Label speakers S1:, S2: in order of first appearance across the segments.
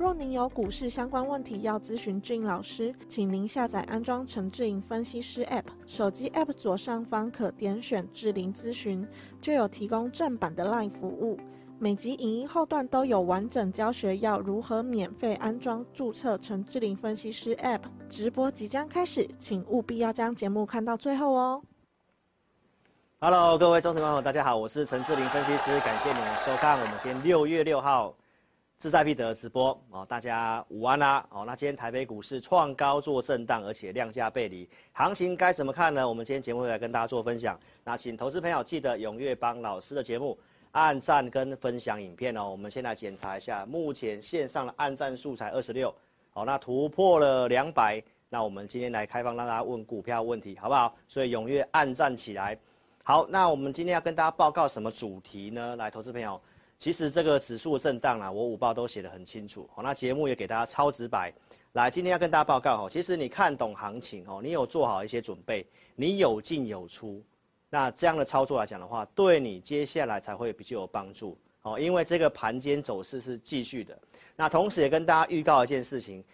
S1: 若您有股市相关问题要咨询俊老师，请您下载安装陈志颖分析师 App，手机 App 左上方可点选志玲咨询，就有提供正版的 Line 服务。每集影音后段都有完整教学，要如何免费安装、注册陈志玲分析师 App。直播即将开始，请务必要将节目看到最后哦。
S2: Hello，各位忠实观众，大家好，我是陈志玲分析师，感谢你们收看我们今天六月六号志在必得直播哦。大家午安啦哦。那今天台北股市创高做震荡，而且量价背离，行情该怎么看呢？我们今天节目会来跟大家做分享。那请投资朋友记得踊跃帮老师的节目。按赞跟分享影片哦，我们先来检查一下，目前线上的按赞数才二十六，好，那突破了两百，那我们今天来开放让大家问股票问题，好不好？所以踊跃按赞起来。好，那我们今天要跟大家报告什么主题呢？来，投资朋友，其实这个指数震荡啊，我午报都写得很清楚，好，那节目也给大家超直白。来，今天要跟大家报告哦，其实你看懂行情哦，你有做好一些准备，你有进有出。那这样的操作来讲的话，对你接下来才会比较有帮助哦，因为这个盘间走势是继续的。那同时也跟大家预告一件事情，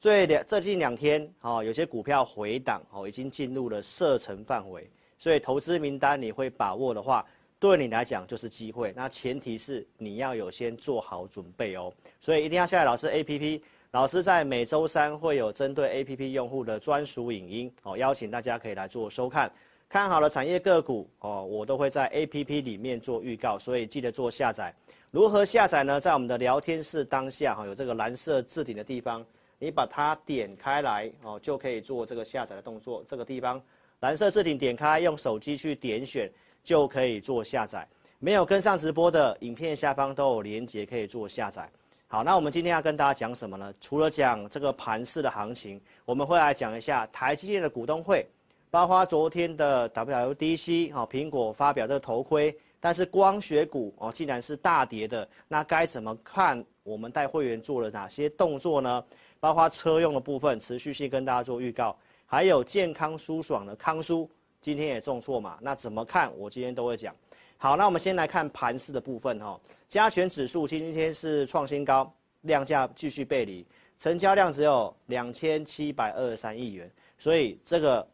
S2: 最两最近两天哦，有些股票回档哦，已经进入了射程范围，所以投资名单你会把握的话，对你来讲就是机会。那前提是你要有先做好准备哦，所以一定要下载老师 APP，老师在每周三会有针对 APP 用户的专属影音哦，邀请大家可以来做收看。看好了产业个股哦，我都会在 APP 里面做预告，所以记得做下载。如何下载呢？在我们的聊天室当下哈，有这个蓝色置顶的地方，你把它点开来哦，就可以做这个下载的动作。这个地方蓝色置顶点开，用手机去点选就可以做下载。没有跟上直播的影片下方都有连接可以做下载。好，那我们今天要跟大家讲什么呢？除了讲这个盘势的行情，我们会来讲一下台积电的股东会。包括昨天的 WDC，哈，苹果发表这个头盔，但是光学股哦，竟然是大跌的，那该怎么看？我们带会员做了哪些动作呢？包括车用的部分，持续性跟大家做预告，还有健康舒爽的康舒，今天也重挫嘛，那怎么看？我今天都会讲。好，那我们先来看盘势的部分哈，加权指数今天是创新高，量价继续背离，成交量只有两千七百二十三亿元，所以这个。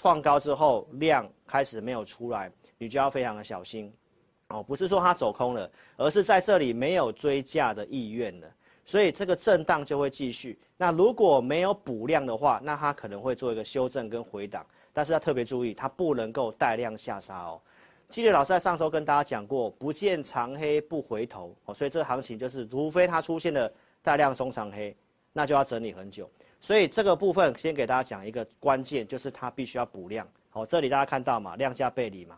S2: 创高之后量开始没有出来，你就要非常的小心，哦，不是说它走空了，而是在这里没有追价的意愿了，所以这个震荡就会继续。那如果没有补量的话，那它可能会做一个修正跟回档，但是要特别注意，它不能够带量下杀哦。记得老师在上周跟大家讲过，不见长黑不回头哦，所以这个行情就是，除非它出现了带量中长黑，那就要整理很久。所以这个部分先给大家讲一个关键，就是它必须要补量。好，这里大家看到嘛，量价背离嘛，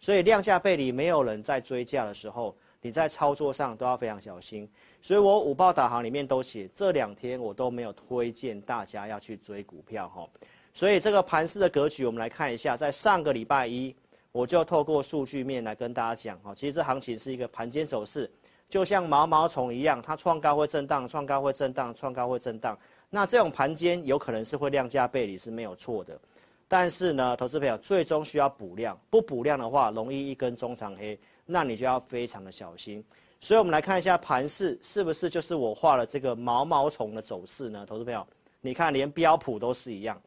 S2: 所以量价背离，没有人在追价的时候，你在操作上都要非常小心。所以我五报导航里面都写，这两天我都没有推荐大家要去追股票哈。所以这个盘势的格局，我们来看一下，在上个礼拜一，我就透过数据面来跟大家讲哈，其实这行情是一个盘间走势，就像毛毛虫一样，它创高会震荡，创高会震荡，创高会震荡。那这种盘间有可能是会量价背离是没有错的，但是呢，投资朋友最终需要补量，不补量的话，容易一根中长黑，那你就要非常的小心。所以我们来看一下盘势是不是就是我画了这个毛毛虫的走势呢？投资朋友，你看连标普都是一样，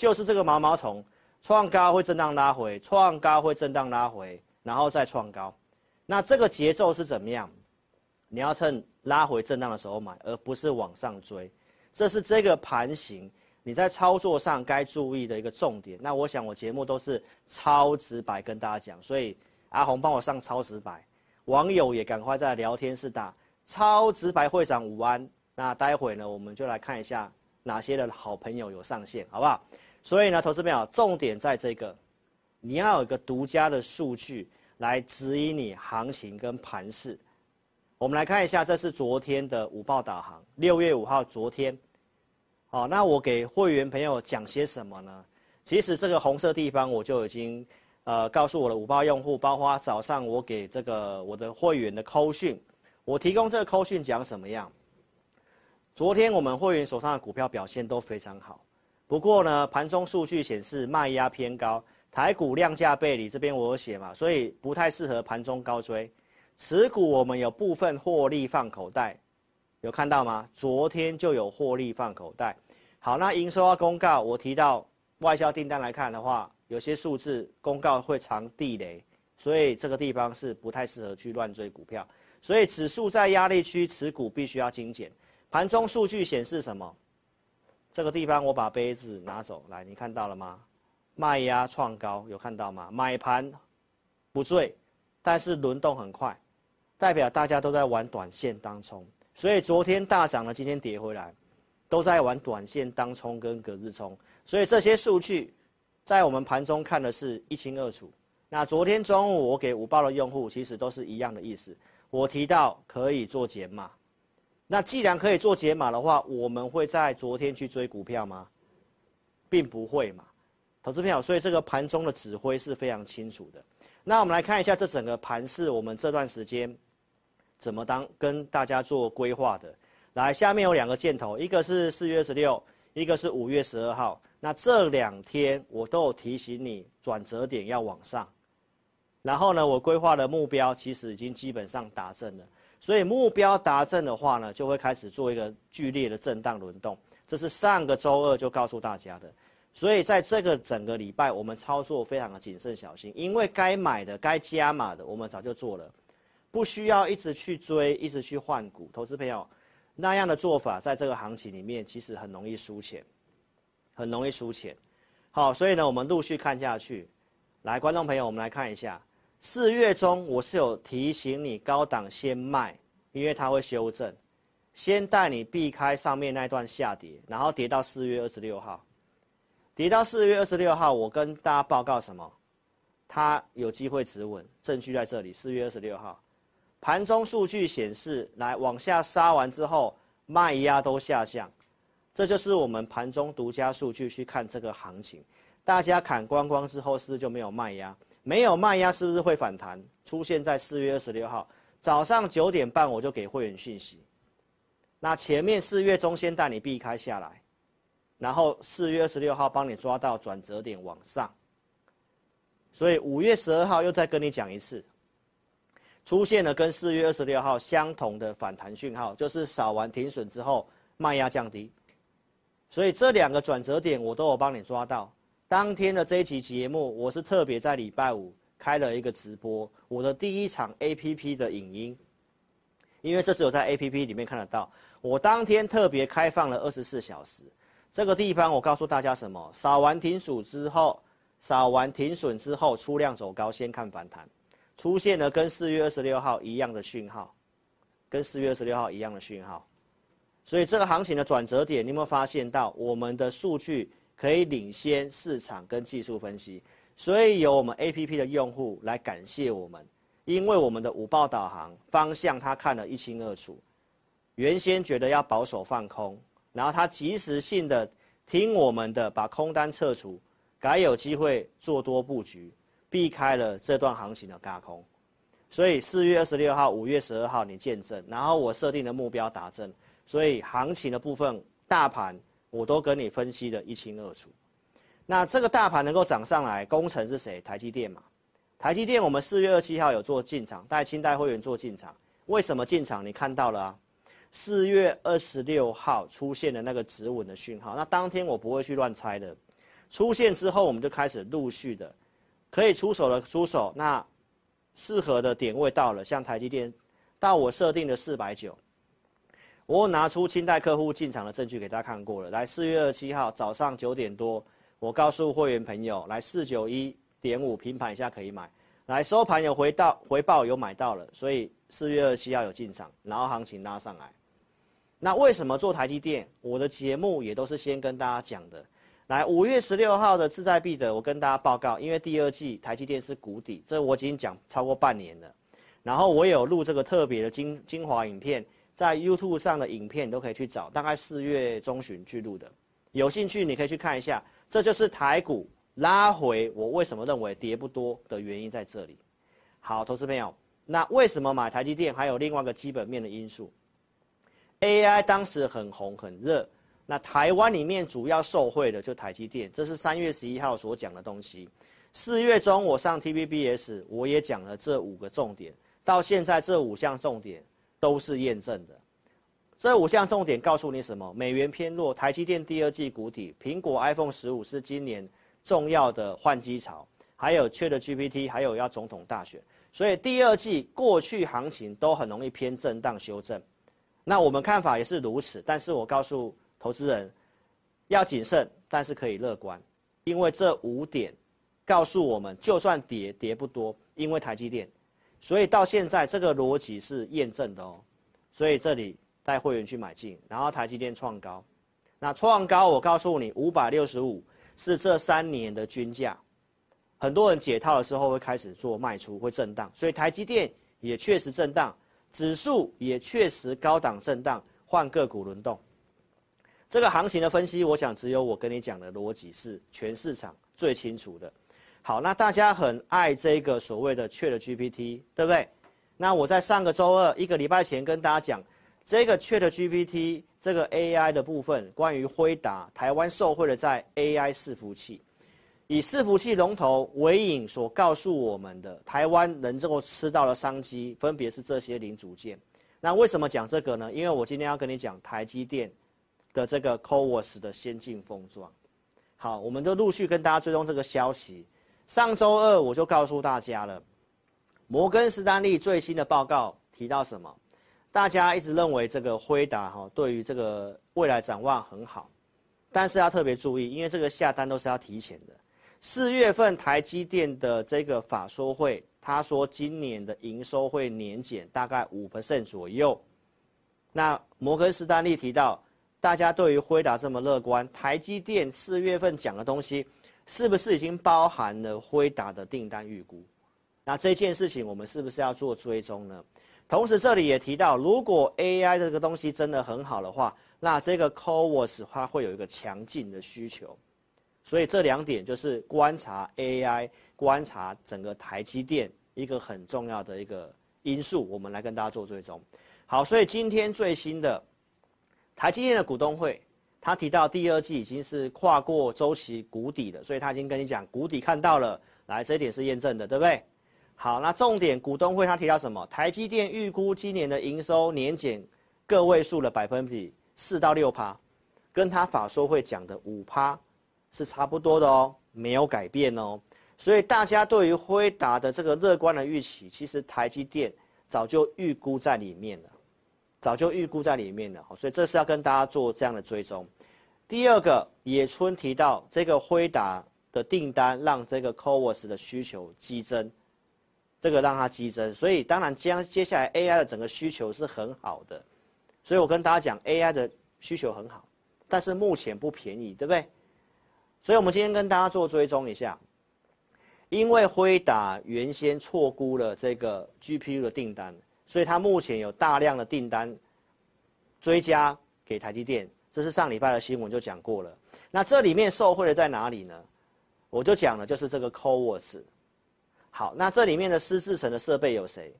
S2: 就是这个毛毛虫，创高会震荡拉回，创高会震荡拉回，然后再创高，那这个节奏是怎么样？你要趁拉回震荡的时候买，而不是往上追。这是这个盘型，你在操作上该注意的一个重点。那我想我节目都是超直白跟大家讲，所以阿红帮我上超直白，网友也赶快在聊天室打超直白会长午安。那待会呢，我们就来看一下哪些的好朋友有上线，好不好？所以呢，投资朋友，重点在这个，你要有一个独家的数据来指引你行情跟盘势。我们来看一下，这是昨天的午报导航，六月五号昨天，好，那我给会员朋友讲些什么呢？其实这个红色地方我就已经，呃，告诉我的五报用户，包括早上我给这个我的会员的扣讯，我提供这个扣讯讲什么样？昨天我们会员手上的股票表现都非常好，不过呢，盘中数据显示卖压偏高，台股量价背离，这边我有写嘛，所以不太适合盘中高追。持股我们有部分获利放口袋，有看到吗？昨天就有获利放口袋。好，那营收要公告，我提到外销订单来看的话，有些数字公告会藏地雷，所以这个地方是不太适合去乱追股票。所以指数在压力区，持股必须要精简。盘中数据显示什么？这个地方我把杯子拿走来，你看到了吗？卖压创高，有看到吗？买盘不醉，但是轮动很快，代表大家都在玩短线当冲。所以昨天大涨了，今天跌回来。都在玩短线当冲跟隔日冲，所以这些数据在我们盘中看的是一清二楚。那昨天中午我给五报的用户其实都是一样的意思，我提到可以做减码。那既然可以做解码的话，我们会在昨天去追股票吗？并不会嘛，投资朋友。所以这个盘中的指挥是非常清楚的。那我们来看一下这整个盘势，我们这段时间怎么当跟大家做规划的。来，下面有两个箭头，一个是四月二十六，一个是五月十二号。那这两天我都有提醒你，转折点要往上。然后呢，我规划的目标其实已经基本上达成了。所以目标达阵的话呢，就会开始做一个剧烈的震荡轮动。这是上个周二就告诉大家的。所以在这个整个礼拜，我们操作非常的谨慎小心，因为该买的、该加码的，我们早就做了，不需要一直去追、一直去换股。投资朋友。那样的做法，在这个行情里面，其实很容易输钱，很容易输钱。好，所以呢，我们陆续看下去。来，观众朋友，我们来看一下，四月中我是有提醒你高档先卖，因为它会修正，先带你避开上面那段下跌，然后跌到四月二十六号，跌到四月二十六号，我跟大家报告什么？它有机会止稳，证据在这里，四月二十六号。盘中数据显示，来往下杀完之后，卖压都下降，这就是我们盘中独家数据去看这个行情。大家砍光光之后，是不是就没有卖压？没有卖压，是不是会反弹？出现在四月二十六号早上九点半，我就给会员讯息。那前面四月中先带你避开下来，然后四月二十六号帮你抓到转折点往上，所以五月十二号又再跟你讲一次。出现了跟四月二十六号相同的反弹讯号，就是扫完停损之后卖压降低，所以这两个转折点我都有帮你抓到。当天的这一期节目，我是特别在礼拜五开了一个直播，我的第一场 APP 的影音，因为这只有在 APP 里面看得到。我当天特别开放了二十四小时，这个地方我告诉大家什么？扫完停损之后，扫完停损之后出量走高，先看反弹。出现了跟四月二十六号一样的讯号，跟四月二十六号一样的讯号，所以这个行情的转折点，你有没有发现到我们的数据可以领先市场跟技术分析？所以有我们 APP 的用户来感谢我们，因为我们的五报导航方向他看得一清二楚，原先觉得要保守放空，然后他及时性的听我们的，把空单撤除，改有机会做多布局。避开了这段行情的轧空，所以四月二十六号、五月十二号你见证，然后我设定的目标达阵，所以行情的部分大盘我都跟你分析得一清二楚。那这个大盘能够涨上来，功臣是谁？台积电嘛。台积电我们四月二七号有做进场，带清代会员做进场。为什么进场？你看到了啊？四月二十六号出现的那个止稳的讯号，那当天我不会去乱猜的。出现之后，我们就开始陆续的。可以出手的出手，那适合的点位到了，像台积电，到我设定的四百九，我拿出清代客户进场的证据给大家看过了。来，四月二十七号早上九点多，我告诉会员朋友，来四九一点五平盘以下可以买，来收盘有回到回报有买到了，所以四月二十七号有进场，然后行情拉上来。那为什么做台积电？我的节目也都是先跟大家讲的。来，五月十六号的志在必得，我跟大家报告，因为第二季台积电是谷底，这我已经讲超过半年了。然后我有录这个特别的精精华影片，在 YouTube 上的影片你都可以去找，大概四月中旬去录的，有兴趣你可以去看一下。这就是台股拉回，我为什么认为跌不多的原因在这里。好，投资朋友，那为什么买台积电？还有另外一个基本面的因素，AI 当时很红很热。那台湾里面主要受惠的就台积电，这是三月十一号所讲的东西。四月中我上 TVBS，我也讲了这五个重点，到现在这五项重点都是验证的。这五项重点告诉你什么？美元偏弱，台积电第二季谷底，苹果 iPhone 十五是今年重要的换机潮，还有 ChatGPT，还有要总统大选，所以第二季过去行情都很容易偏震荡修正。那我们看法也是如此，但是我告诉。投资人要谨慎，但是可以乐观，因为这五点告诉我们，就算跌跌不多，因为台积电，所以到现在这个逻辑是验证的哦。所以这里带会员去买进，然后台积电创高，那创高我告诉你，五百六十五是这三年的均价，很多人解套的时候会开始做卖出，会震荡，所以台积电也确实震荡，指数也确实高档震荡，换个股轮动。这个行情的分析，我想只有我跟你讲的逻辑是全市场最清楚的。好，那大家很爱这个所谓的 ChatGPT，对不对？那我在上个周二一个礼拜前跟大家讲，这个 ChatGPT 这个 AI 的部分，关于辉达台湾受惠的在 AI 伺服器，以伺服器龙头为引所告诉我们的，台湾能够吃到的商机，分别是这些零组件。那为什么讲这个呢？因为我今天要跟你讲台积电。的这个 CoWoS 的先进封装，好，我们都陆续跟大家追踪这个消息。上周二我就告诉大家了，摩根士丹利最新的报告提到什么？大家一直认为这个辉达哈对于这个未来展望很好，但是要特别注意，因为这个下单都是要提前的。四月份台积电的这个法说会，他说今年的营收会年减大概五 percent 左右。那摩根士丹利提到。大家对于辉达这么乐观，台积电四月份讲的东西，是不是已经包含了辉达的订单预估？那这件事情我们是不是要做追踪呢？同时这里也提到，如果 AI 这个东西真的很好的话，那这个 CoWoS 它会有一个强劲的需求。所以这两点就是观察 AI、观察整个台积电一个很重要的一个因素，我们来跟大家做追踪。好，所以今天最新的。台积电的股东会，他提到第二季已经是跨过周期谷底了，所以他已经跟你讲谷底看到了，来这一点是验证的，对不对？好，那重点股东会他提到什么？台积电预估今年的营收年减个位数的百分比四到六趴，跟他法说会讲的五趴是差不多的哦，没有改变哦。所以大家对于辉达的这个乐观的预期，其实台积电早就预估在里面了。早就预估在里面了，所以这是要跟大家做这样的追踪。第二个，野村提到这个辉达的订单让这个 CoWoS 的需求激增，这个让它激增，所以当然将接下来 AI 的整个需求是很好的。所以我跟大家讲，AI 的需求很好，但是目前不便宜，对不对？所以我们今天跟大家做追踪一下，因为辉达原先错估了这个 GPU 的订单。所以它目前有大量的订单追加给台积电，这是上礼拜的新闻就讲过了。那这里面受惠的在哪里呢？我就讲了，就是这个 CoWoS。好，那这里面的施智成的设备有谁？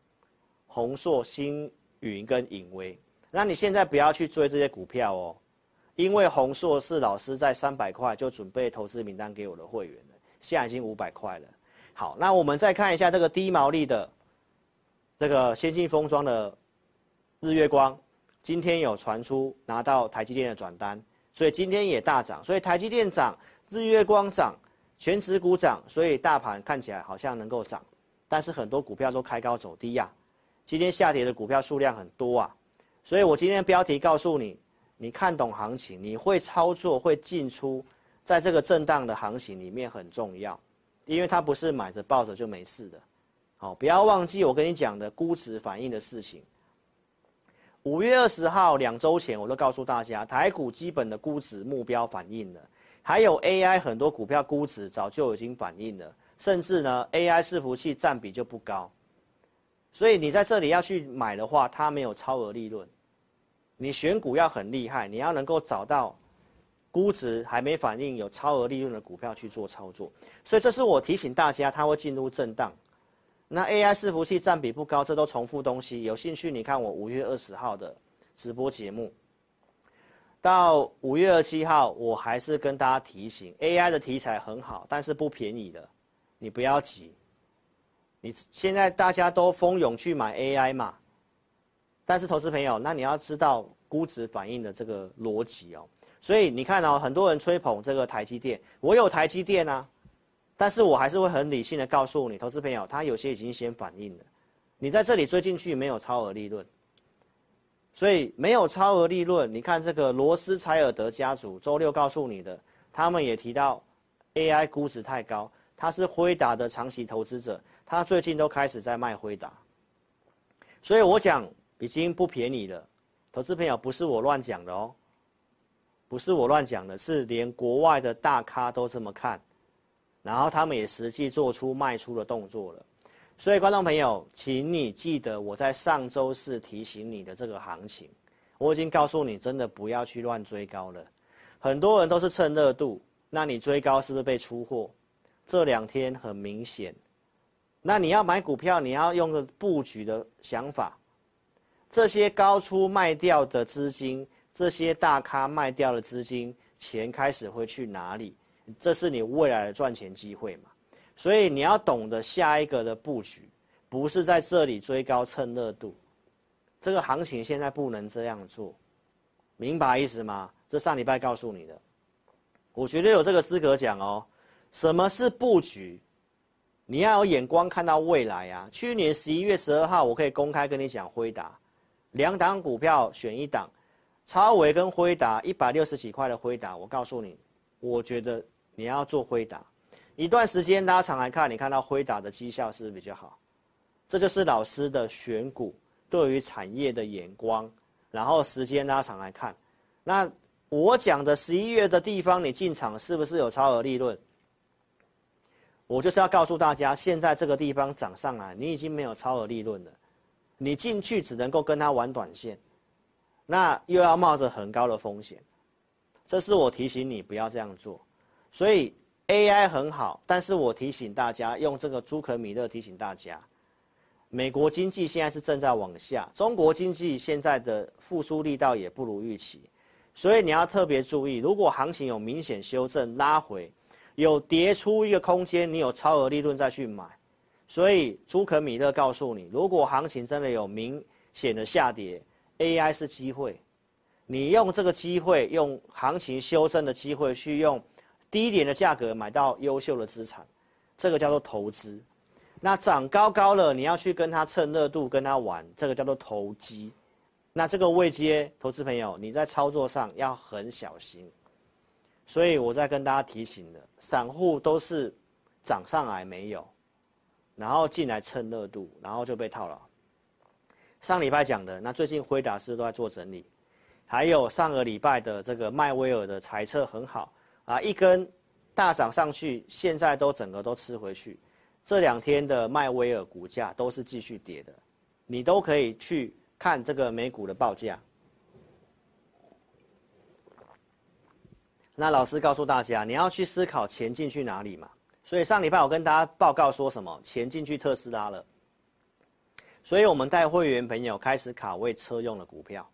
S2: 宏硕、星云跟影威。那你现在不要去追这些股票哦，因为宏硕是老师在三百块就准备投资名单给我的会员了，现在已经五百块了。好，那我们再看一下这个低毛利的。这个先进封装的日月光，今天有传出拿到台积电的转单，所以今天也大涨。所以台积电涨，日月光涨，全值股涨，所以大盘看起来好像能够涨，但是很多股票都开高走低呀、啊。今天下跌的股票数量很多啊，所以我今天标题告诉你，你看懂行情，你会操作，会进出，在这个震荡的行情里面很重要，因为它不是买着抱着就没事的。好，不要忘记我跟你讲的估值反应的事情。五月二十号两周前，我都告诉大家，台股基本的估值目标反应了，还有 AI 很多股票估值早就已经反应了，甚至呢 AI 伺服器占比就不高，所以你在这里要去买的话，它没有超额利润，你选股要很厉害，你要能够找到估值还没反应、有超额利润的股票去做操作。所以这是我提醒大家，它会进入震荡。那 AI 伺服器占比不高，这都重复东西。有兴趣你看我五月二十号的直播节目，到五月二十七号，我还是跟大家提醒，AI 的题材很好，但是不便宜的，你不要急。你现在大家都蜂拥去买 AI 嘛？但是投资朋友，那你要知道估值反应的这个逻辑哦。所以你看哦，很多人吹捧这个台积电，我有台积电啊，但是我还是会很理性的告诉你，投资朋友，他有些已经先反应了。你在这里追进去没有超额利润，所以没有超额利润。你看这个罗斯柴尔德家族周六告诉你的，他们也提到 AI 估值太高，他是辉达的长期投资者，他最近都开始在卖辉达，所以我讲。已经不便宜了，投资朋友不是我乱讲的哦，不是我乱讲的，是连国外的大咖都这么看，然后他们也实际做出卖出的动作了，所以观众朋友，请你记得我在上周四提醒你的这个行情，我已经告诉你，真的不要去乱追高了，很多人都是趁热度，那你追高是不是被出货？这两天很明显，那你要买股票，你要用个布局的想法。这些高出卖掉的资金，这些大咖卖掉的资金，钱开始会去哪里？这是你未来的赚钱机会嘛？所以你要懂得下一个的布局，不是在这里追高蹭热度。这个行情现在不能这样做，明白意思吗？这上礼拜告诉你的，我绝对有这个资格讲哦。什么是布局？你要有眼光看到未来啊！去年十一月十二号，我可以公开跟你讲辉达。两档股票选一档，超维跟辉达一百六十几块的辉达，我告诉你，我觉得你要做辉达，一段时间拉长来看，你看到辉达的绩效是不是比较好？这就是老师的选股对于产业的眼光，然后时间拉长来看，那我讲的十一月的地方，你进场是不是有超额利润？我就是要告诉大家，现在这个地方涨上来，你已经没有超额利润了。你进去只能够跟他玩短线，那又要冒着很高的风险，这是我提醒你不要这样做。所以 AI 很好，但是我提醒大家，用这个朱可米勒提醒大家，美国经济现在是正在往下，中国经济现在的复苏力道也不如预期，所以你要特别注意，如果行情有明显修正拉回，有跌出一个空间，你有超额利润再去买。所以朱可米勒告诉你，如果行情真的有明显的下跌，AI 是机会，你用这个机会，用行情修正的机会去用低一点的价格买到优秀的资产，这个叫做投资。那涨高高了，你要去跟他蹭热度，跟他玩，这个叫做投机。那这个位阶投资朋友，你在操作上要很小心。所以我在跟大家提醒的，散户都是涨上来没有。然后进来蹭热度，然后就被套牢。上礼拜讲的，那最近辉达是都在做整理，还有上个礼拜的这个迈威尔的猜测很好啊，一根大涨上去，现在都整个都吃回去。这两天的迈威尔股价都是继续跌的，你都可以去看这个美股的报价。那老师告诉大家，你要去思考钱进去哪里嘛。所以上礼拜我跟大家报告说什么？钱进去特斯拉了，所以我们带会员朋友开始卡位车用的股票，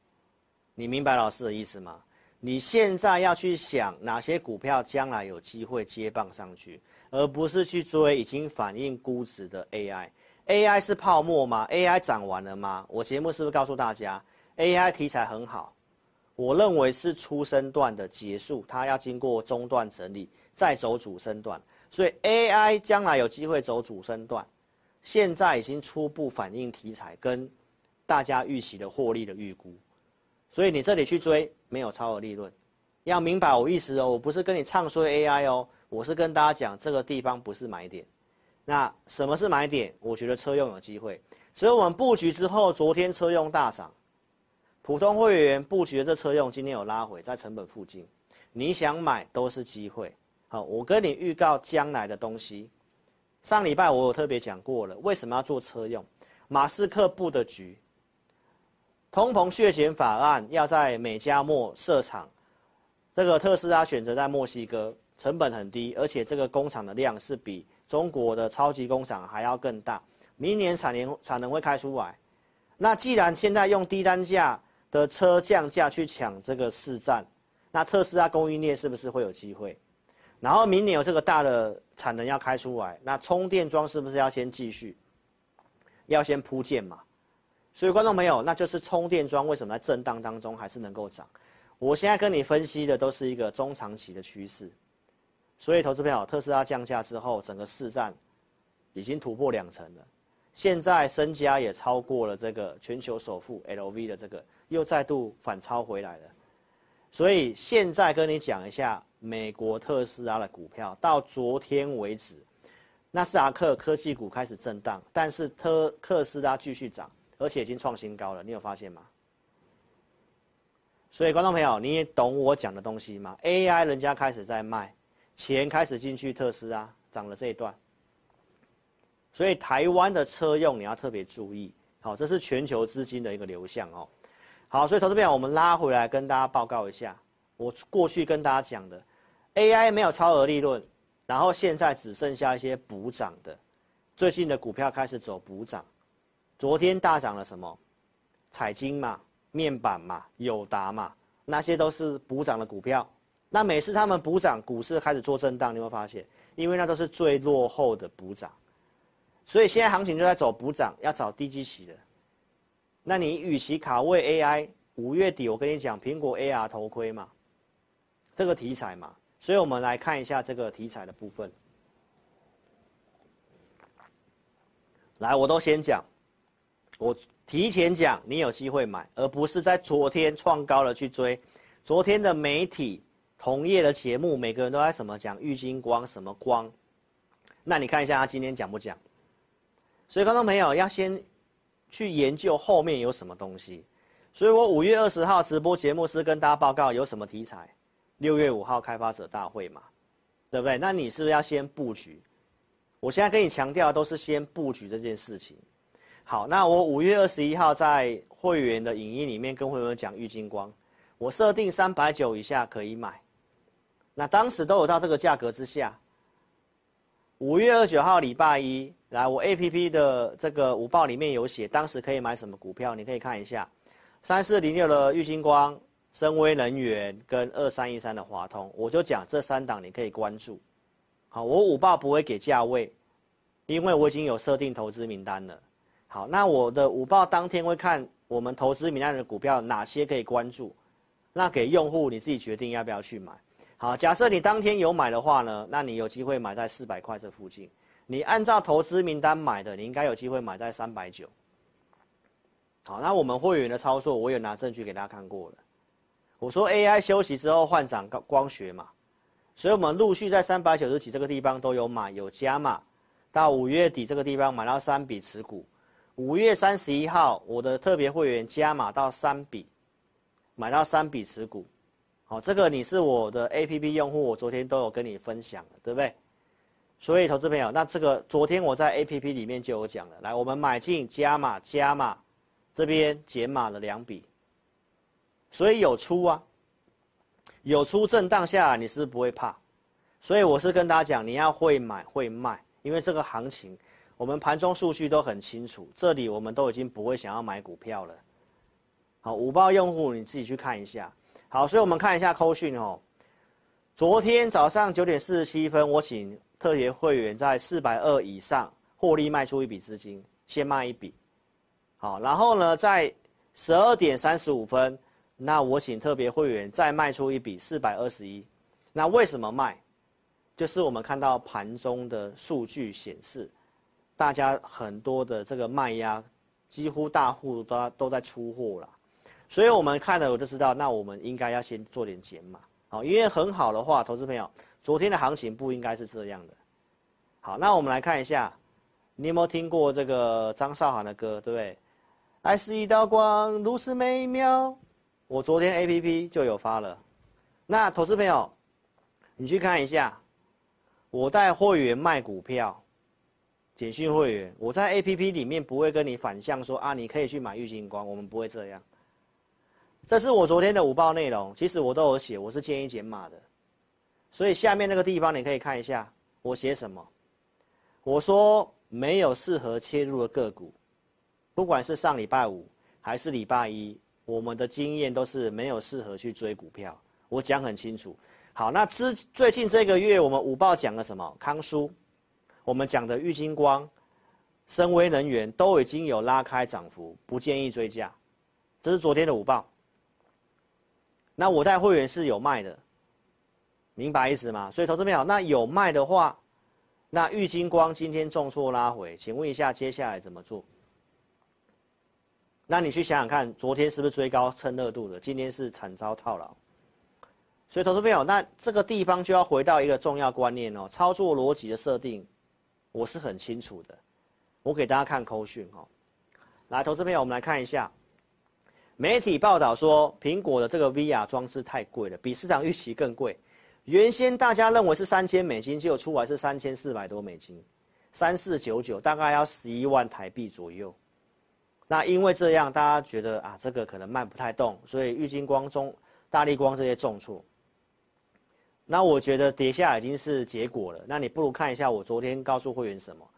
S2: 你明白老师的意思吗？你现在要去想哪些股票将来有机会接棒上去，而不是去追已经反映估值的 AI。AI 是泡沫吗？AI 涨完了吗？我节目是不是告诉大家，AI 题材很好？我认为是初升段的结束，它要经过中段整理，再走主升段。所以 AI 将来有机会走主升段，现在已经初步反映题材跟大家预期的获利的预估，所以你这里去追没有超额利润，要明白我意思哦，我不是跟你唱衰 AI 哦，我是跟大家讲这个地方不是买点。那什么是买点？我觉得车用有机会，所以我们布局之后，昨天车用大涨，普通会员布局的这车用今天有拉回在成本附近，你想买都是机会。好，我跟你预告将来的东西。上礼拜我有特别讲过了，为什么要做车用？马斯克布的局，通膨削减法案要在美加墨设厂，这个特斯拉选择在墨西哥，成本很低，而且这个工厂的量是比中国的超级工厂还要更大，明年产能产能会开出来。那既然现在用低单价的车降价去抢这个市占，那特斯拉供应链是不是会有机会？然后明年有这个大的产能要开出来，那充电桩是不是要先继续，要先铺建嘛？所以观众朋友，那就是充电桩为什么在震荡当中还是能够涨？我现在跟你分析的都是一个中长期的趋势。所以投资朋友，特斯拉降价之后，整个市占已经突破两成了。现在身家也超过了这个全球首富 LV 的这个，又再度反超回来了。所以现在跟你讲一下美国特斯拉的股票，到昨天为止，纳斯达克科技股开始震荡，但是特特斯拉继续涨，而且已经创新高了。你有发现吗？所以观众朋友，你也懂我讲的东西吗？AI 人家开始在卖，钱开始进去特斯拉，涨了这一段。所以台湾的车用你要特别注意，好，这是全球资金的一个流向哦。好，所以投资朋友，我们拉回来跟大家报告一下，我过去跟大家讲的，AI 没有超额利润，然后现在只剩下一些补涨的，最近的股票开始走补涨，昨天大涨了什么？彩晶嘛，面板嘛，友达嘛，那些都是补涨的股票。那每次他们补涨，股市开始做震荡，你会发现，因为那都是最落后的补涨。所以现在行情就在走补涨，要找低基期的。那你与其卡位 AI，五月底我跟你讲苹果 AR 头盔嘛，这个题材嘛，所以我们来看一下这个题材的部分。来，我都先讲，我提前讲，你有机会买，而不是在昨天创高了去追。昨天的媒体同业的节目，每个人都在什么讲玉金光什么光，那你看一下他今天讲不讲？所以，观众朋友要先去研究后面有什么东西。所以我五月二十号直播节目是跟大家报告有什么题材。六月五号开发者大会嘛，对不对？那你是不是要先布局？我现在跟你强调都是先布局这件事情。好，那我五月二十一号在会员的影音里面跟会员讲玉晶光，我设定三百九以下可以买。那当时都有到这个价格之下。五月二九号礼拜一。来，我 A P P 的这个午报里面有写，当时可以买什么股票，你可以看一下，三四零六的玉晶光、深威能源跟二三一三的华通，我就讲这三档你可以关注。好，我午报不会给价位，因为我已经有设定投资名单了。好，那我的午报当天会看我们投资名单的股票哪些可以关注，那给用户你自己决定要不要去买。好，假设你当天有买的话呢，那你有机会买在四百块这附近。你按照投资名单买的，你应该有机会买在三百九。好，那我们会员的操作，我有拿证据给大家看过了。我说 AI 休息之后换涨光学嘛，所以我们陆续在三百九十几这个地方都有买有加码，到五月底这个地方买到三笔持股。五月三十一号，我的特别会员加码到三笔，买到三笔持股。好，这个你是我的 APP 用户，我昨天都有跟你分享了，对不对？所以，投资朋友，那这个昨天我在 APP 里面就有讲了。来，我们买进加码加码，这边减码了两笔，所以有出啊，有出震荡下，你是不是不会怕？所以我是跟大家讲，你要会买会卖，因为这个行情，我们盘中数据都很清楚。这里我们都已经不会想要买股票了。好，五报用户你自己去看一下。好，所以我们看一下扣讯哦。昨天早上九点四十七分，我请。特别会员在四百二以上获利卖出一笔资金，先卖一笔，好，然后呢，在十二点三十五分，那我请特别会员再卖出一笔四百二十一，那为什么卖？就是我们看到盘中的数据显示，大家很多的这个卖压，几乎大户都都在出货了，所以我们看了我就知道，那我们应该要先做点减码，好，因为很好的话，投资朋友。昨天的行情不应该是这样的。好，那我们来看一下，你有没有听过这个张韶涵的歌，对不对？爱是一道光，如此美妙。我昨天 APP 就有发了。那投资朋友，你去看一下，我带会员卖股票，简讯会员，我在 APP 里面不会跟你反向说啊，你可以去买玉金光，我们不会这样。这是我昨天的午报内容，其实我都有写，我是建议减码的。所以下面那个地方你可以看一下，我写什么？我说没有适合切入的个股，不管是上礼拜五还是礼拜一，我们的经验都是没有适合去追股票。我讲很清楚。好，那之最近这个月我们午报讲了什么？康舒，我们讲的玉金光、森崴能源都已经有拉开涨幅，不建议追加。这是昨天的午报。那我带会员是有卖的，明白意思吗？所以投资朋友，那有卖的话，那玉金光今天重挫拉回，请问一下接下来怎么做？那你去想想看，昨天是不是追高蹭热度的？今天是惨遭套牢。所以投资朋友，那这个地方就要回到一个重要观念哦，操作逻辑的设定，我是很清楚的。我给大家看口讯哦，来，投资朋友，我们来看一下。媒体报道说，苹果的这个 VR 装置太贵了，比市场预期更贵。原先大家认为是三千美金，结果出来是三千四百多美金，三四九九，大概要十一万台币左右。那因为这样，大家觉得啊，这个可能卖不太动，所以玉金光中、大立光这些重挫。那我觉得跌下已经是结果了。那你不如看一下我昨天告诉会员什么，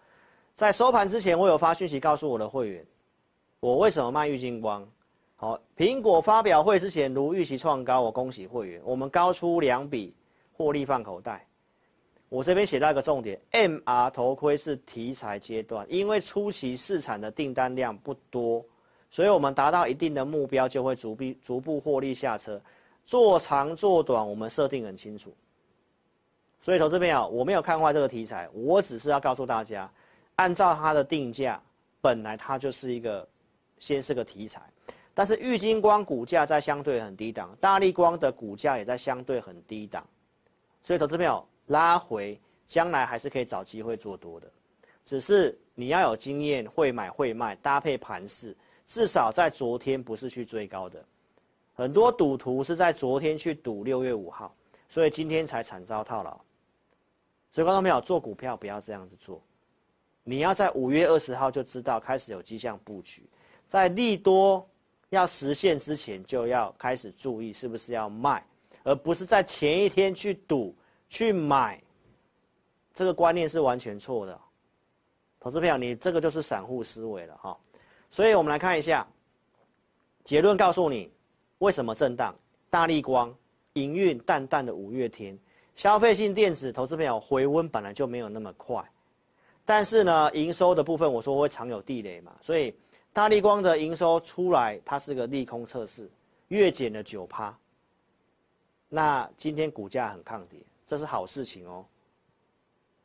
S2: 在收盘之前，我有发讯息告诉我的会员，我为什么卖郁金光。好，苹果发表会之前如预期创高，我恭喜会员，我们高出两笔，获利放口袋。我这边写到一个重点，MR 头盔是题材阶段，因为初期市场的订单量不多，所以我们达到一定的目标就会逐步逐步获利下车。做长做短，我们设定很清楚。所以投资朋友，我没有看坏这个题材，我只是要告诉大家，按照它的定价，本来它就是一个先是个题材。但是玉晶光股价在相对很低档，大力光的股价也在相对很低档，所以投资朋友拉回，将来还是可以找机会做多的，只是你要有经验，会买会卖，搭配盘势，至少在昨天不是去追高的，很多赌徒是在昨天去赌六月五号，所以今天才惨遭套牢。所以观众朋友做股票不要这样子做，你要在五月二十号就知道开始有迹象布局，在利多。要实现之前就要开始注意是不是要卖，而不是在前一天去赌去买，这个观念是完全错的。投资朋友，你这个就是散户思维了哈。所以我们来看一下结论，告诉你为什么震荡。大立光营运淡淡的五月天，消费性电子投资朋友回温本来就没有那么快，但是呢营收的部分我说会常有地雷嘛，所以。大立光的营收出来，它是个利空测试，月减了九趴。那今天股价很抗跌，这是好事情哦。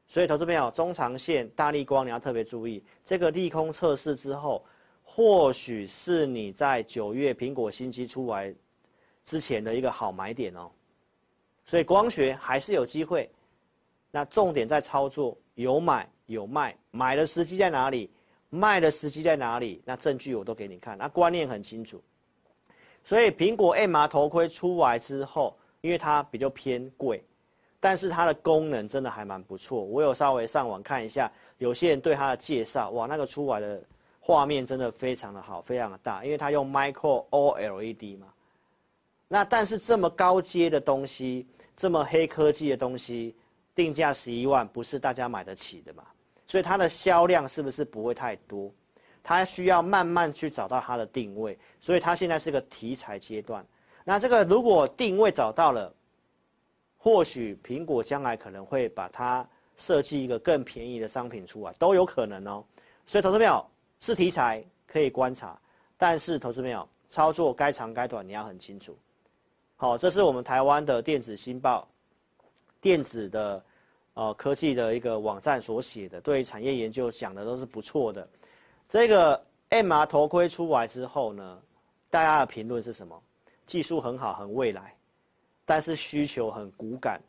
S2: 所以投资朋友，中长线大立光你要特别注意，这个利空测试之后，或许是你在九月苹果新机出来之前的一个好买点哦。所以光学还是有机会，那重点在操作，有买有卖，买的时机在哪里？卖的时机在哪里？那证据我都给你看，那观念很清楚。所以苹果 MR 头盔出来之后，因为它比较偏贵，但是它的功能真的还蛮不错。我有稍微上网看一下，有些人对它的介绍，哇，那个出来的画面真的非常的好，非常的大，因为它用 Micro OLED 嘛。那但是这么高阶的东西，这么黑科技的东西，定价十一万，不是大家买得起的嘛？所以它的销量是不是不会太多？它需要慢慢去找到它的定位，所以它现在是个题材阶段。那这个如果定位找到了，或许苹果将来可能会把它设计一个更便宜的商品出来，都有可能哦。所以投资朋友是题材可以观察，但是投资朋友操作该长该短你要很清楚。好，这是我们台湾的电子新报，电子的。呃，科技的一个网站所写的，对于产业研究讲的都是不错的。这个 MR 头盔出来之后呢，大家的评论是什么？技术很好，很未来，但是需求很骨感，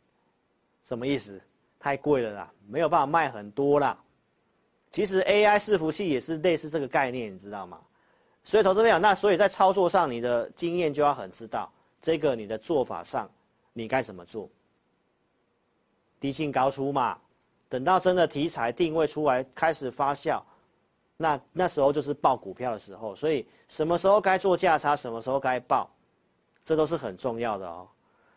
S2: 什么意思？太贵了啦，没有办法卖很多啦。其实 AI 伺服器也是类似这个概念，你知道吗？所以投资朋友，那所以在操作上，你的经验就要很知道这个你的做法上，你该怎么做。低进高出嘛，等到真的题材定位出来开始发酵，那那时候就是抱股票的时候。所以什么时候该做价差，什么时候该抱，这都是很重要的哦。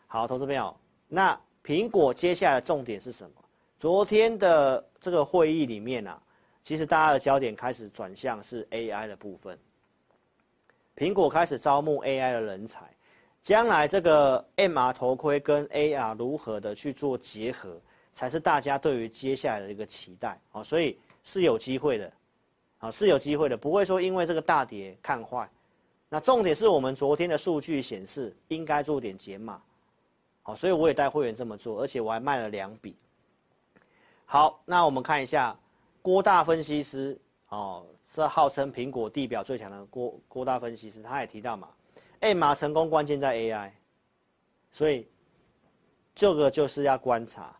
S2: 好，投资朋友，那苹果接下来重点是什么？昨天的这个会议里面啊，其实大家的焦点开始转向是 AI 的部分。苹果开始招募 AI 的人才，将来这个 MR 头盔跟 AR 如何的去做结合，才是大家对于接下来的一个期待啊，所以是有机会的，啊是有机会的，不会说因为这个大跌看坏。那重点是我们昨天的数据显示应该做点减码，好，所以我也带会员这么做，而且我还卖了两笔。好，那我们看一下郭大分析师，哦，这号称苹果地表最强的郭郭大分析师，他也提到嘛，MR 成功关键在 AI，所以这个就是要观察。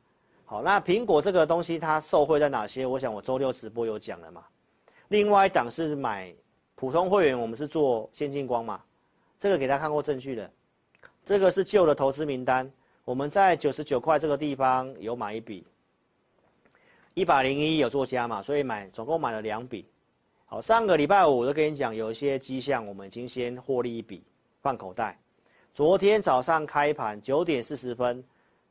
S2: 好，那苹果这个东西它受惠在哪些？我想我周六直播有讲了嘛。另外一档是买。普通会员我们是做先进光嘛，这个给大家看过证据的，这个是旧的投资名单，我们在九十九块这个地方有买一笔，一百零一有做加码，所以买总共买了两笔。好，上个礼拜五我都跟你讲，有一些迹象，我们已经先获利一笔放口袋。昨天早上开盘九点四十分，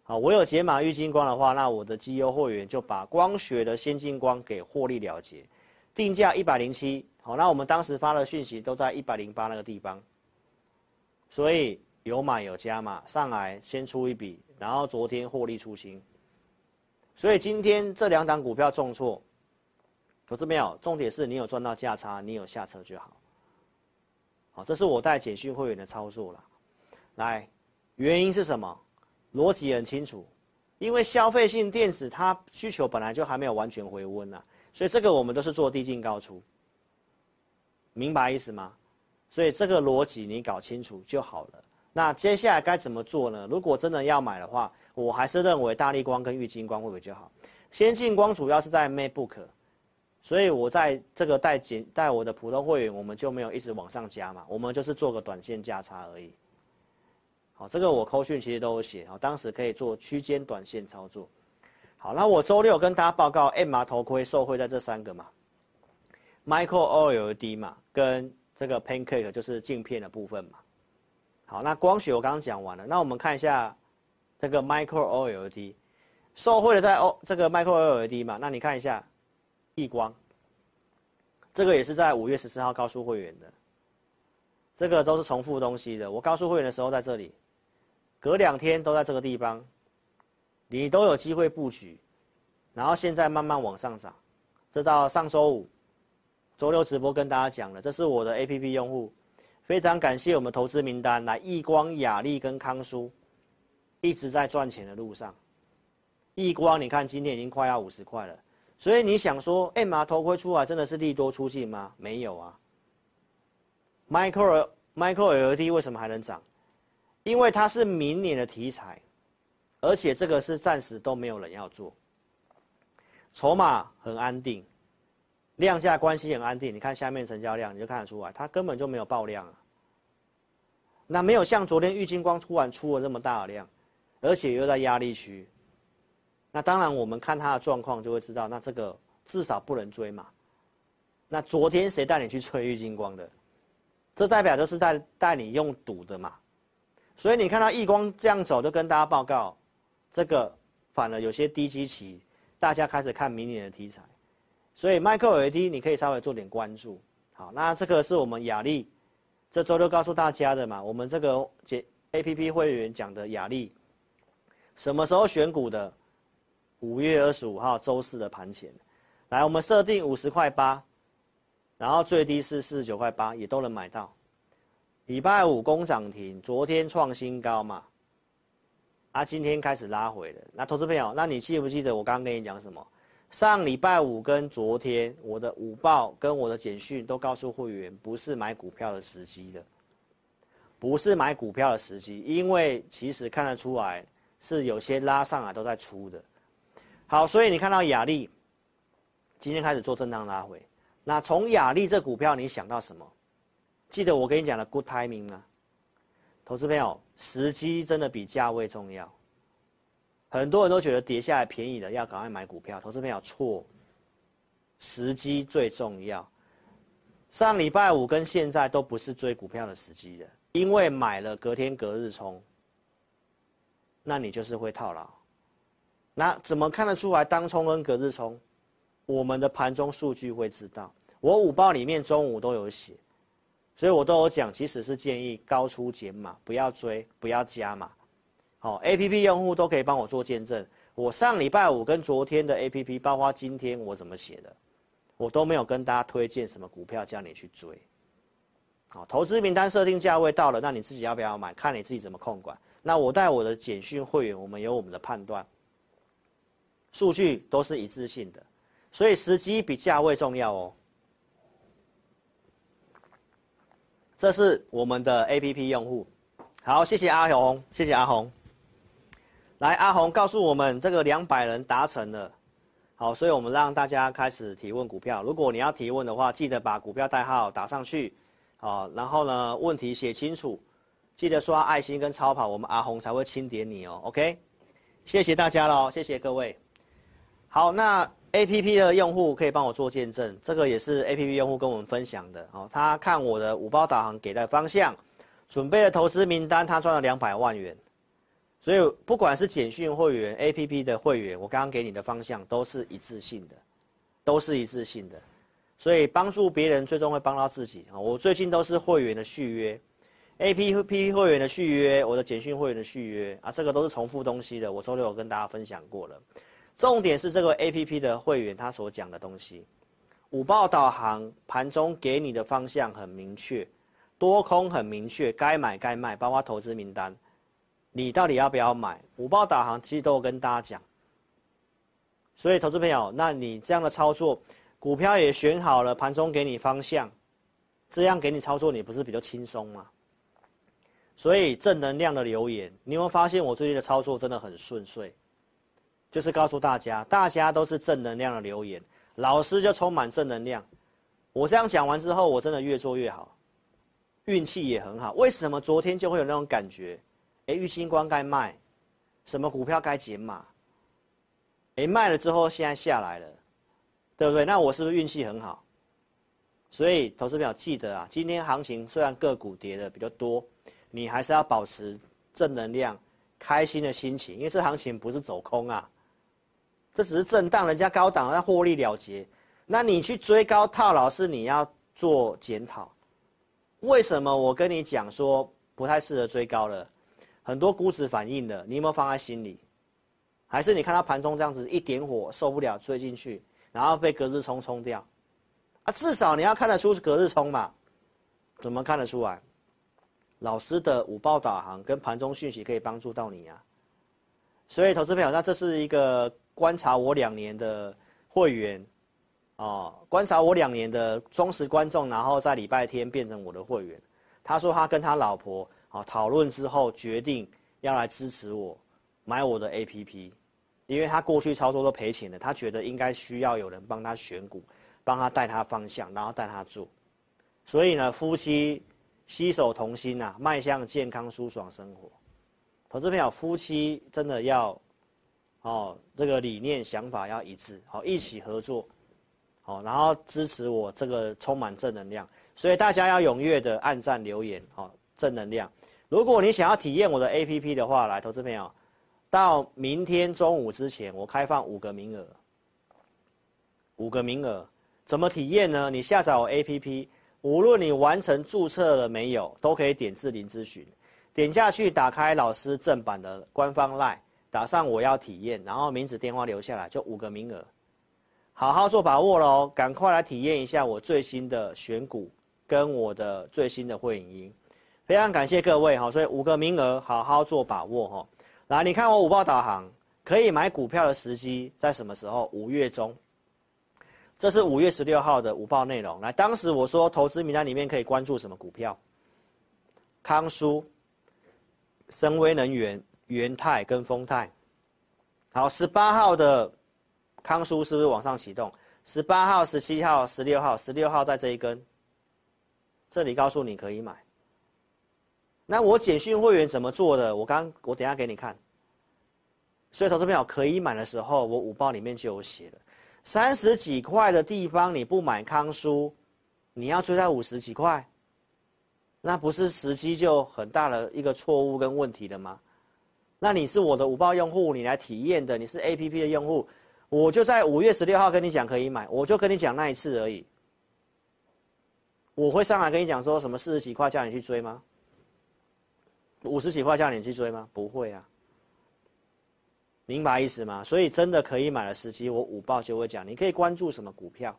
S2: 好，我有解码玉晶光的话，那我的绩优会员就把光学的先进光给获利了结，定价一百零七。好，那我们当时发的讯息都在一百零八那个地方，所以有买有加码，上来先出一笔，然后昨天获利出清，所以今天这两档股票重挫，投资没有？重点是你有赚到价差，你有下车就好。好，这是我带简讯会员的操作了。来，原因是什么？逻辑很清楚，因为消费性电子它需求本来就还没有完全回温呐，所以这个我们都是做低进高出。明白意思吗？所以这个逻辑你搞清楚就好了。那接下来该怎么做呢？如果真的要买的话，我还是认为大力光跟玉晶光会比较好。先进光主要是在 MacBook，所以我在这个带简带我的普通会员，我们就没有一直往上加嘛，我们就是做个短线价差而已。好，这个我扣讯其实都有写，好，当时可以做区间短线操作。好，那我周六跟大家报告 M 码头盔受惠在这三个嘛。Micro OLED 嘛，跟这个 Pancake 就是镜片的部分嘛。好，那光学我刚刚讲完了，那我们看一下这个 Micro OLED，受惠的在哦这个 Micro OLED 嘛，那你看一下亿光，这个也是在五月十四号告诉会员的，这个都是重复东西的。我告诉会员的时候在这里，隔两天都在这个地方，你都有机会布局，然后现在慢慢往上涨，这到上周五。周六直播跟大家讲了，这是我的 APP 用户，非常感谢我们投资名单来亿光、雅丽跟康舒，一直在赚钱的路上。亿光，你看今天已经快要五十块了，所以你想说，MR 头盔出来真的是利多出尽吗？没有啊。Micro Micro LED 为什么还能涨？因为它是明年的题材，而且这个是暂时都没有人要做，筹码很安定。量价关系很安定，你看下面成交量，你就看得出来，它根本就没有爆量啊。那没有像昨天玉金光突然出了这么大的量，而且又在压力区。那当然，我们看它的状况就会知道，那这个至少不能追嘛。那昨天谁带你去吹玉晶光的？这代表就是带带你用赌的嘛。所以你看到亿光这样走，就跟大家报告，这个反而有些低基期，大家开始看明年的题材。所以 Micro LED 你可以稍微做点关注，好，那这个是我们雅力，这周六告诉大家的嘛，我们这个 APP 会员讲的雅力，什么时候选股的？五月二十五号周四的盘前，来，我们设定五十块八，然后最低是四十九块八，也都能买到。礼拜五攻涨停，昨天创新高嘛，啊，今天开始拉回了。那投资朋友，那你记不记得我刚刚跟你讲什么？上礼拜五跟昨天，我的午报跟我的简讯都告诉会员，不是买股票的时机的，不是买股票的时机，因为其实看得出来是有些拉上来都在出的。好，所以你看到亚力今天开始做震荡拉回，那从亚力这股票你想到什么？记得我跟你讲的 good timing 吗？投资朋友，时机真的比价位重要。很多人都觉得跌下来便宜了，要赶快买股票。投资朋友错，时机最重要。上礼拜五跟现在都不是追股票的时机了，因为买了隔天隔日冲，那你就是会套牢。那怎么看得出来当冲跟隔日冲？我们的盘中数据会知道。我午报里面中午都有写，所以我都有讲，其实是建议高出减码，不要追，不要加码。好，APP 用户都可以帮我做见证。我上礼拜五跟昨天的 APP，包括今天我怎么写的，我都没有跟大家推荐什么股票叫你去追。好，投资名单设定价位到了，那你自己要不要买？看你自己怎么控管。那我带我的简讯会员，我们有我们的判断。数据都是一致性的，所以时机比价位重要哦。这是我们的 APP 用户，好，谢谢阿红，谢谢阿红。来，阿红告诉我们这个两百人达成了，好，所以我们让大家开始提问股票。如果你要提问的话，记得把股票代号打上去，好，然后呢，问题写清楚，记得刷爱心跟超跑，我们阿红才会清点你哦。OK，谢谢大家喽，谢谢各位。好，那 A P P 的用户可以帮我做见证，这个也是 A P P 用户跟我们分享的。哦，他看我的五包导航给的方向，准备了投资名单，他赚了两百万元。所以不管是简讯会员、A P P 的会员，我刚刚给你的方向都是一致性的，都是一致性的。所以帮助别人最终会帮到自己啊！我最近都是会员的续约，A P P 会员的续约，我的简讯会员的续约啊，这个都是重复东西的。我周六有跟大家分享过了。重点是这个 A P P 的会员他所讲的东西，五报导航盘中给你的方向很明确，多空很明确，该买该卖，包括投资名单，你到底要不要买？五报导航其实都有跟大家讲。所以投资朋友，那你这样的操作，股票也选好了，盘中给你方向，这样给你操作，你不是比较轻松吗？所以正能量的留言，你有没有发现我最近的操作真的很顺遂？就是告诉大家，大家都是正能量的留言，老师就充满正能量。我这样讲完之后，我真的越做越好，运气也很好。为什么昨天就会有那种感觉？哎，玉金光该卖，什么股票该减码？哎，卖了之后现在下来了，对不对？那我是不是运气很好？所以投资朋友记得啊，今天行情虽然个股跌的比较多，你还是要保持正能量、开心的心情，因为这行情不是走空啊。这只是震荡，人家高档要获利了结，那你去追高套牢是你要做检讨。为什么我跟你讲说不太适合追高了？很多估值反应的，你有没有放在心里？还是你看到盘中这样子一点火受不了追进去，然后被隔日冲冲掉？啊，至少你要看得出是隔日冲嘛？怎么看得出来？老师的五报导航跟盘中讯息可以帮助到你啊。所以投资朋友，那这是一个。观察我两年的会员，哦，观察我两年的忠实观众，然后在礼拜天变成我的会员。他说他跟他老婆啊讨论之后，决定要来支持我买我的 APP，因为他过去操作都赔钱的，他觉得应该需要有人帮他选股，帮他带他方向，然后带他做。所以呢，夫妻携手同心啊，迈向健康舒爽生活。投资朋友，夫妻真的要。哦，这个理念想法要一致，好，一起合作，好，然后支持我这个充满正能量，所以大家要踊跃的按赞留言，好，正能量。如果你想要体验我的 APP 的话，来，投资朋友，到明天中午之前，我开放五个名额，五个名额，怎么体验呢？你下载我 APP，无论你完成注册了没有，都可以点智霖咨询，点下去，打开老师正版的官方 LINE。打上我要体验，然后名字电话留下来，就五个名额，好好做把握喽！赶快来体验一下我最新的选股跟我的最新的会影音，非常感谢各位哈！所以五个名额，好好做把握哈！来，你看我五报导航，可以买股票的时机在什么时候？五月中，这是五月十六号的午报内容。来，当时我说投资名单里面可以关注什么股票？康舒、森崴能源。元泰跟丰泰，好，十八号的康舒是不是往上启动？十八号、十七号、十六号，十六号在这一根，这里告诉你可以买。那我简讯会员怎么做的？我刚我等下给你看。所以投资朋友可以买的时候，我午报里面就有写了，三十几块的地方你不买康舒，你要追到五十几块，那不是时机就很大的一个错误跟问题了吗？那你是我的五报用户，你来体验的，你是 APP 的用户，我就在五月十六号跟你讲可以买，我就跟你讲那一次而已。我会上来跟你讲说什么四十几块叫你去追吗？五十几块叫你去追吗？不会啊，明白意思吗？所以真的可以买的时机，我午报就会讲，你可以关注什么股票，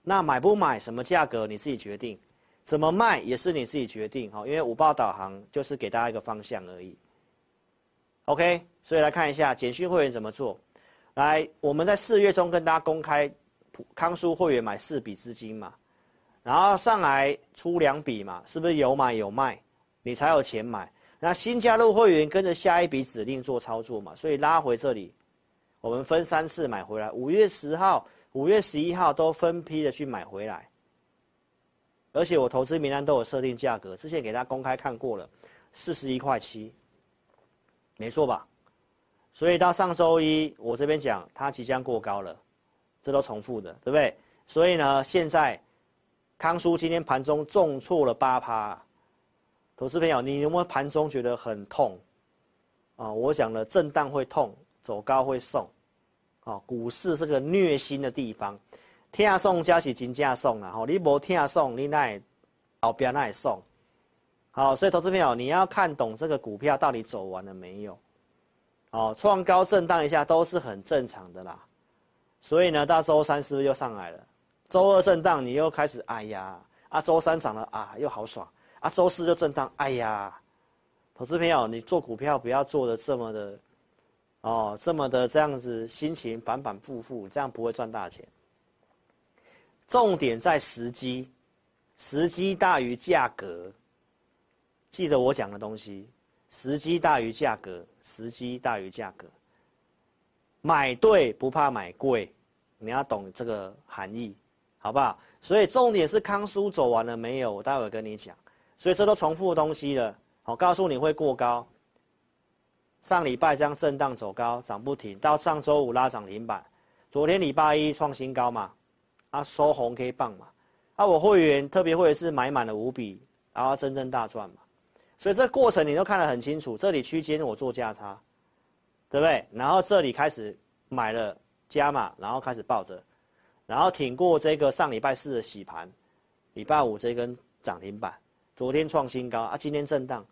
S2: 那买不买什么价格你自己决定，怎么卖也是你自己决定哈，因为午报导航就是给大家一个方向而已。OK，所以来看一下简讯会员怎么做。来，我们在四月中跟大家公开，康舒会员买四笔资金嘛，然后上来出两笔嘛，是不是有买有卖，你才有钱买。那新加入会员跟着下一笔指令做操作嘛，所以拉回这里，我们分三次买回来，五月十号、五月十一号都分批的去买回来。而且我投资名单都有设定价格，之前给大家公开看过了，四十一块七。没错吧？所以到上周一，我这边讲它即将过高了，这都重复的，对不对？所以呢，现在康叔今天盘中重挫了八趴，投资朋友，你有没有盘中觉得很痛？啊，我讲了，震荡会痛，走高会送，啊，股市是个虐心的地方，听送加是金价送了，哈，你无听送，你那后边那也送。好，所以投资朋友，你要看懂这个股票到底走完了没有？哦，创高震荡一下都是很正常的啦。所以呢，到周三是不是又上来了？周二震荡，你又开始哎呀，啊，周三涨了啊，又好爽啊，周四就震荡，哎呀，投资朋友，你做股票不要做的这么的，哦，这么的这样子，心情反反复复，这样不会赚大钱。重点在时机，时机大于价格。记得我讲的东西，时机大于价格，时机大于价格。买对不怕买贵，你要懂这个含义，好不好？所以重点是康叔走完了没有？我待会跟你讲。所以这都重复的东西了。我告诉你会过高。上礼拜这样震荡走高，涨不停，到上周五拉涨停板。昨天礼拜一创新高嘛，啊收红 K 棒嘛，啊我会员特别会员是买满了五笔，然后真正大赚嘛。所以这过程你都看得很清楚，这里区间我做价差，对不对？然后这里开始买了加码，然后开始抱着，然后挺过这个上礼拜四的洗盘，礼拜五这根涨停板，昨天创新高啊，今天震荡，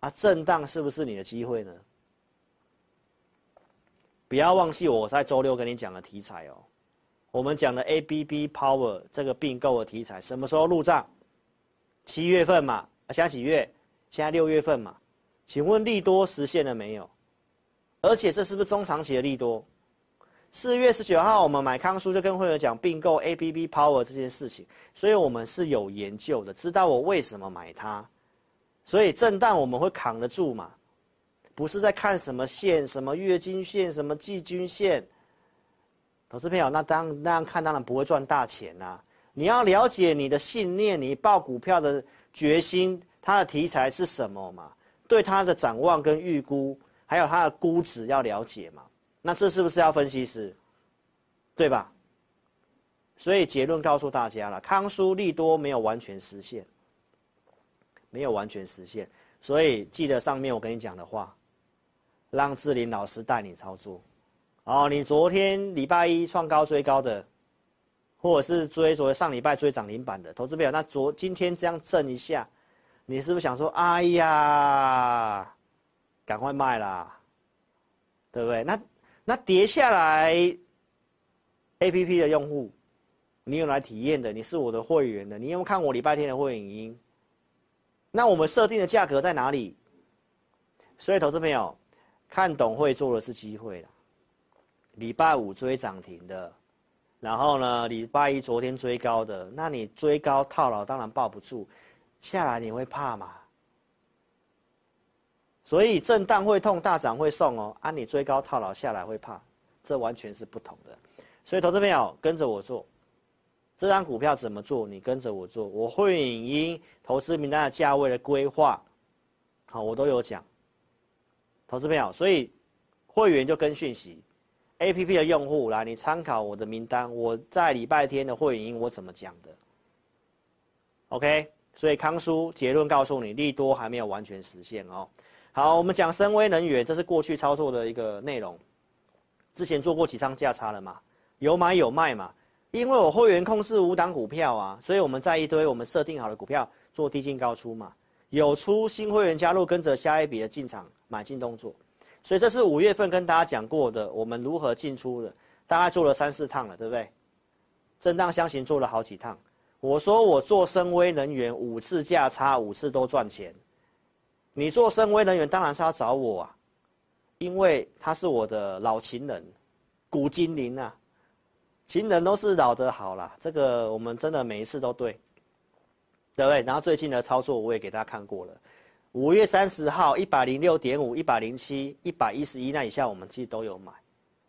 S2: 啊震荡是不是你的机会呢？不要忘记我在周六跟你讲的题材哦，我们讲的 ABB Power 这个并购的题材什么时候入账？七月份嘛，啊现在几月？现在六月份嘛，请问利多实现了没有？而且这是不是中长期的利多？四月十九号我们买康舒就跟会员讲并购 ABB Power 这件事情，所以我们是有研究的，知道我为什么买它。所以震荡我们会扛得住嘛？不是在看什么线，什么月均线，什么季均线。投资朋友，那当那样看当然不会赚大钱呐、你要了解你的信念，你抱股票的决心。它的题材是什么嘛？对它的展望跟预估，还有它的估值要了解嘛？那这是不是要分析师？对吧？所以结论告诉大家了，康舒利多没有完全实现，没有完全实现。所以记得上面我跟你讲的话，让志林老师带你操作。哦，你昨天礼拜一创高追高的，或者是追昨天上礼拜追涨停板的投资朋友，那昨今天这样震一下。你是不是想说，哎呀，赶快卖啦，对不对？那那跌下来，APP 的用户，你有来体验的，你是我的会员的，你有没有看我礼拜天的会影音？那我们设定的价格在哪里？所以，投资朋友，看懂会做的是机会啦。礼拜五追涨停的，然后呢，礼拜一昨天追高的，那你追高套牢，当然抱不住。下来你会怕吗？所以震荡会痛，大涨会送哦。啊，你追高套牢下来会怕，这完全是不同的。所以投资朋友跟着我做，这张股票怎么做？你跟着我做，我会影音投资名单的价位的规划，好，我都有讲。投资朋友，所以会员就跟讯息，APP 的用户来，你参考我的名单，我在礼拜天的会影音我怎么讲的？OK。所以康叔结论告诉你，利多还没有完全实现哦。好，我们讲深威能源，这是过去操作的一个内容，之前做过几张价差了嘛，有买有卖嘛。因为我会员控制五档股票啊，所以我们在一堆我们设定好的股票做低进高出嘛，有出新会员加入，跟着下一笔的进场买进动作，所以这是五月份跟大家讲过的，我们如何进出的，大概做了三四趟了，对不对？震荡箱型做了好几趟，我说我做深威能源五次价差，五次都赚钱，你做森崴能源当然是要找我啊，因为他是我的老情人，古精灵啊。情人都是老的好啦，这个我们真的每一次都对，对不对？然后最近的操作我也给大家看过了，五月三十号一百零六点五、一百零七、一百一十一那以下我们其实都有买，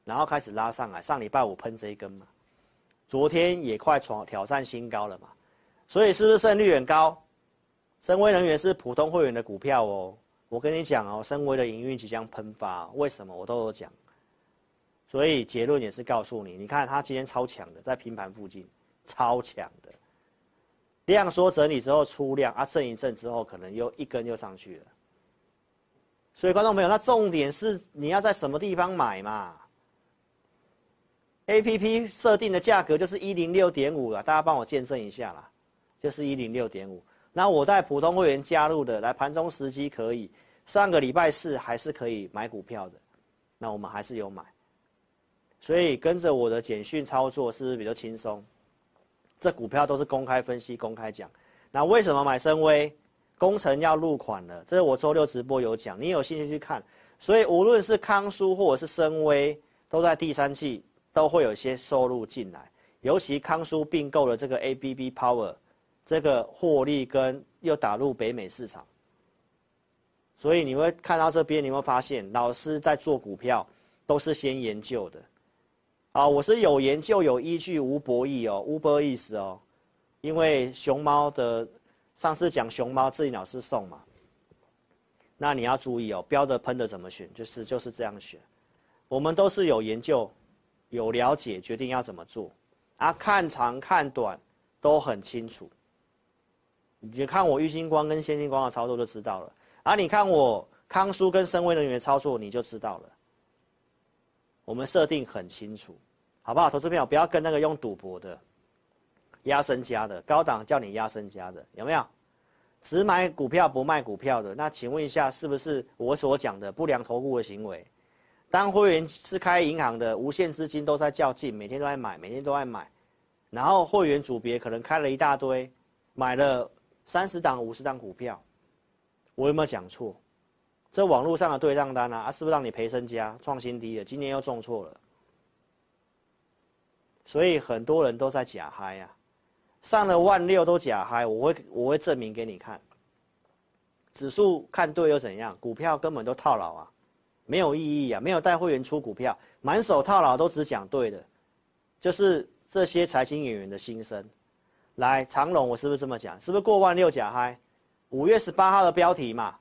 S2: 然后开始拉上来，上礼拜五喷这一根嘛，昨天也快闯挑战新高了嘛，所以是不是胜率很高？森威能源是普通会员的股票哦，我跟你讲哦，森威的营运即将喷发，为什么我都有讲。所以结论也是告诉你，你看它今天超强的，在平盘附近，超强的，量缩整理之后出量啊，震一震之后可能又一根又上去了。所以观众朋友，那重点是你要在什么地方买嘛？APP 设定的价格就是一零六点五了，大家帮我见证一下啦，就是一零六点五。那我带普通会员加入的，来盘中时机可以，上个礼拜四还是可以买股票的，那我们还是有买。所以跟着我的简讯操作是不是比较轻松？这股票都是公开分析、公开讲。那为什么买深威？工程要入款了，这是我周六直播有讲，你有兴趣去看。所以无论是康舒或者是深威，都在第三季都会有一些收入进来。尤其康舒并购了这个 ABB Power，这个获利跟又打入北美市场。所以你会看到这边，你会发现老师在做股票都是先研究的。啊，我是有研究、有依据、无博弈哦，无博意思哦。因为熊猫的上次讲熊猫，自己老师送嘛。那你要注意哦，标的喷的怎么选，就是就是这样选。我们都是有研究、有了解，决定要怎么做啊，看长看短都很清楚。你就看我玉晶光跟先进光的操作就知道了。啊，你看我康叔跟森崴能源的操作，你就知道了。我们设定很清楚，好不好？投资朋友不要跟那个用赌博的、压身家的、高档叫你压身家的，有没有？只买股票不卖股票的，那请问一下，是不是我所讲的不良投顾的行为？当会员是开银行的，无限资金都在较劲，每天都在买，每天都在买，然后会员组别可能开了一大堆，买了三十档、五十档股票，我有没有讲错？这网络上的对账单啊，啊，是不是让你赔身家、创新低了？今年又中错了，所以很多人都在假嗨啊，上了万六都假嗨，我会我会证明给你看。指数看对又怎样？股票根本都套牢啊，没有意义啊，没有带会员出股票，满手套牢都只讲对的，就是这些财经演员的心声。来，长荣我是不是这么讲？是不是过万六假嗨？五月十八号的标题嘛。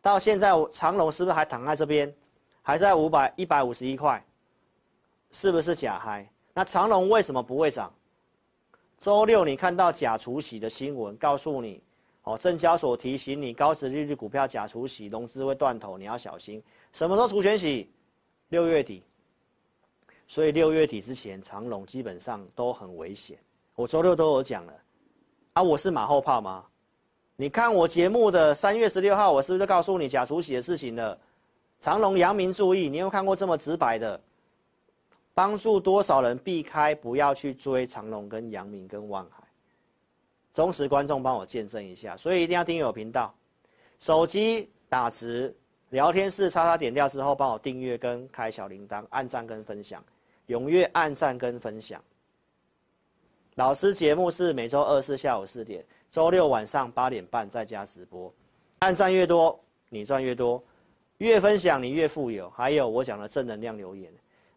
S2: 到现在，长荣是不是还躺在这边，还在五百一百五十一块？是不是假嗨？那长荣为什么不会涨？周六你看到假除息的新闻，告诉你，哦，证交所提醒你，高值利率股票假除息，融资会断头，你要小心。什么时候除权息？六月底。所以六月底之前，长荣基本上都很危险。我周六都有讲了，啊，我是马后炮吗？你看我节目的三月十六号，我是不是就告诉你假除息的事情了？长隆、阳明注意，你有看过这么直白的？帮助多少人避开不要去追长隆、跟阳明、跟万海？忠实观众帮我见证一下，所以一定要订阅我频道。手机打直，聊天室叉叉点掉之后，帮我订阅跟开小铃铛，按赞跟分享，踊跃按赞跟分享。老师节目是每周二四下午四点。周六晚上八点半在家直播，按赞越多，你赚越多，越分享你越富有。还有我讲的正能量留言，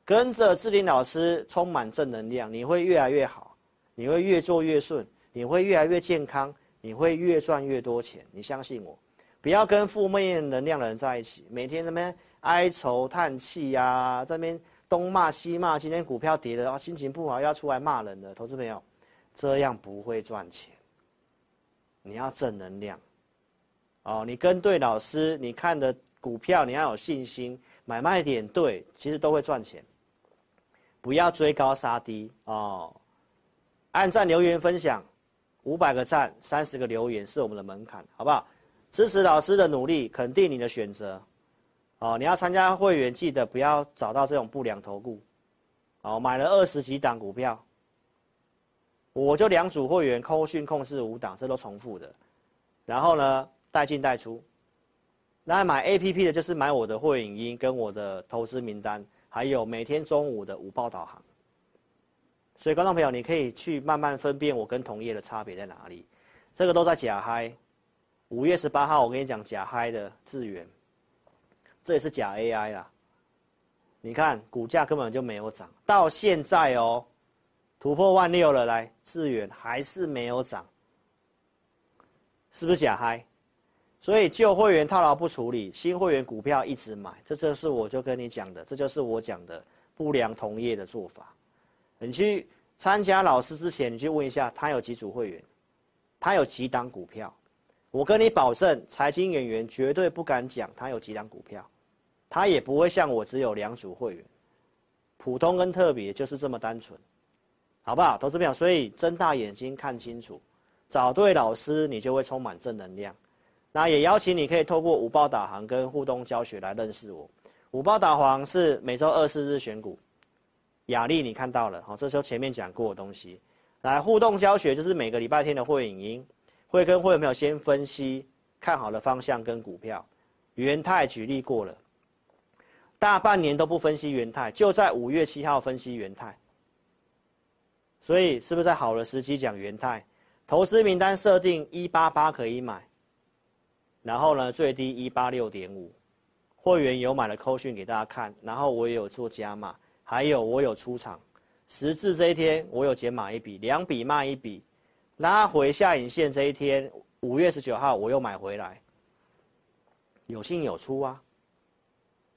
S2: 跟着志玲老师充满正能量，你会越来越好，你会越做越顺，你会越来越健康，你会越赚越多钱。你相信我，不要跟负面能量的人在一起，每天在那边哀愁叹气呀，在那边东骂西骂，今天股票跌了，心情不好要出来骂人的，投资朋友，这样不会赚钱。你要正能量，哦，你跟对老师，你看的股票你要有信心，买卖点对，其实都会赚钱。不要追高杀低哦，按赞、留言、分享，五百个赞、三十个留言是我们的门槛，好不好？支持老师的努力，肯定你的选择。哦，你要参加会员，记得不要找到这种不良投顾。哦，买了二十几档股票。我就两组会员，扣讯控制五档，这都重复的。然后呢，带进带出。那买 APP 的，就是买我的会影音跟我的投资名单，还有每天中午的午报导航。所以观众朋友，你可以去慢慢分辨我跟同业的差别在哪里。这个都在假嗨。五月十八号，我跟你讲假嗨的智源，这也是假 AI 啦。你看股价根本就没有涨，到现在哦。突破万六了，来智远还是没有涨，是不是假嗨？所以旧会员套牢不处理，新会员股票一直买，这就是我就跟你讲的，这就是我讲的不良同业的做法。你去参加老师之前，你去问一下他有几组会员，他有几档股票，我跟你保证，财经演员绝对不敢讲他有几档股票，他也不会像我只有两组会员，普通跟特别就是这么单纯。好不好？投资朋友，所以睁大眼睛看清楚，找对老师，你就会充满正能量。那也邀请你可以透过五报导航跟互动教学来认识我。五报导航是每周二、四日选股，雅丽你看到了，好，这时候前面讲过的东西。来互动教学就是每个礼拜天的会影音，会跟会员朋友先分析看好的方向跟股票。元泰举例过了，大半年都不分析元泰，就在五月七号分析元泰。所以是不是在好的时机讲元泰？投资名单设定一八八可以买，然后呢最低一八六点五，会员有买的扣讯给大家看，然后我也有做加码，还有我有出场，十字这一天我有减码一笔，两笔卖一笔，拉回下影线这一天五月十九号我又买回来，有进有出啊，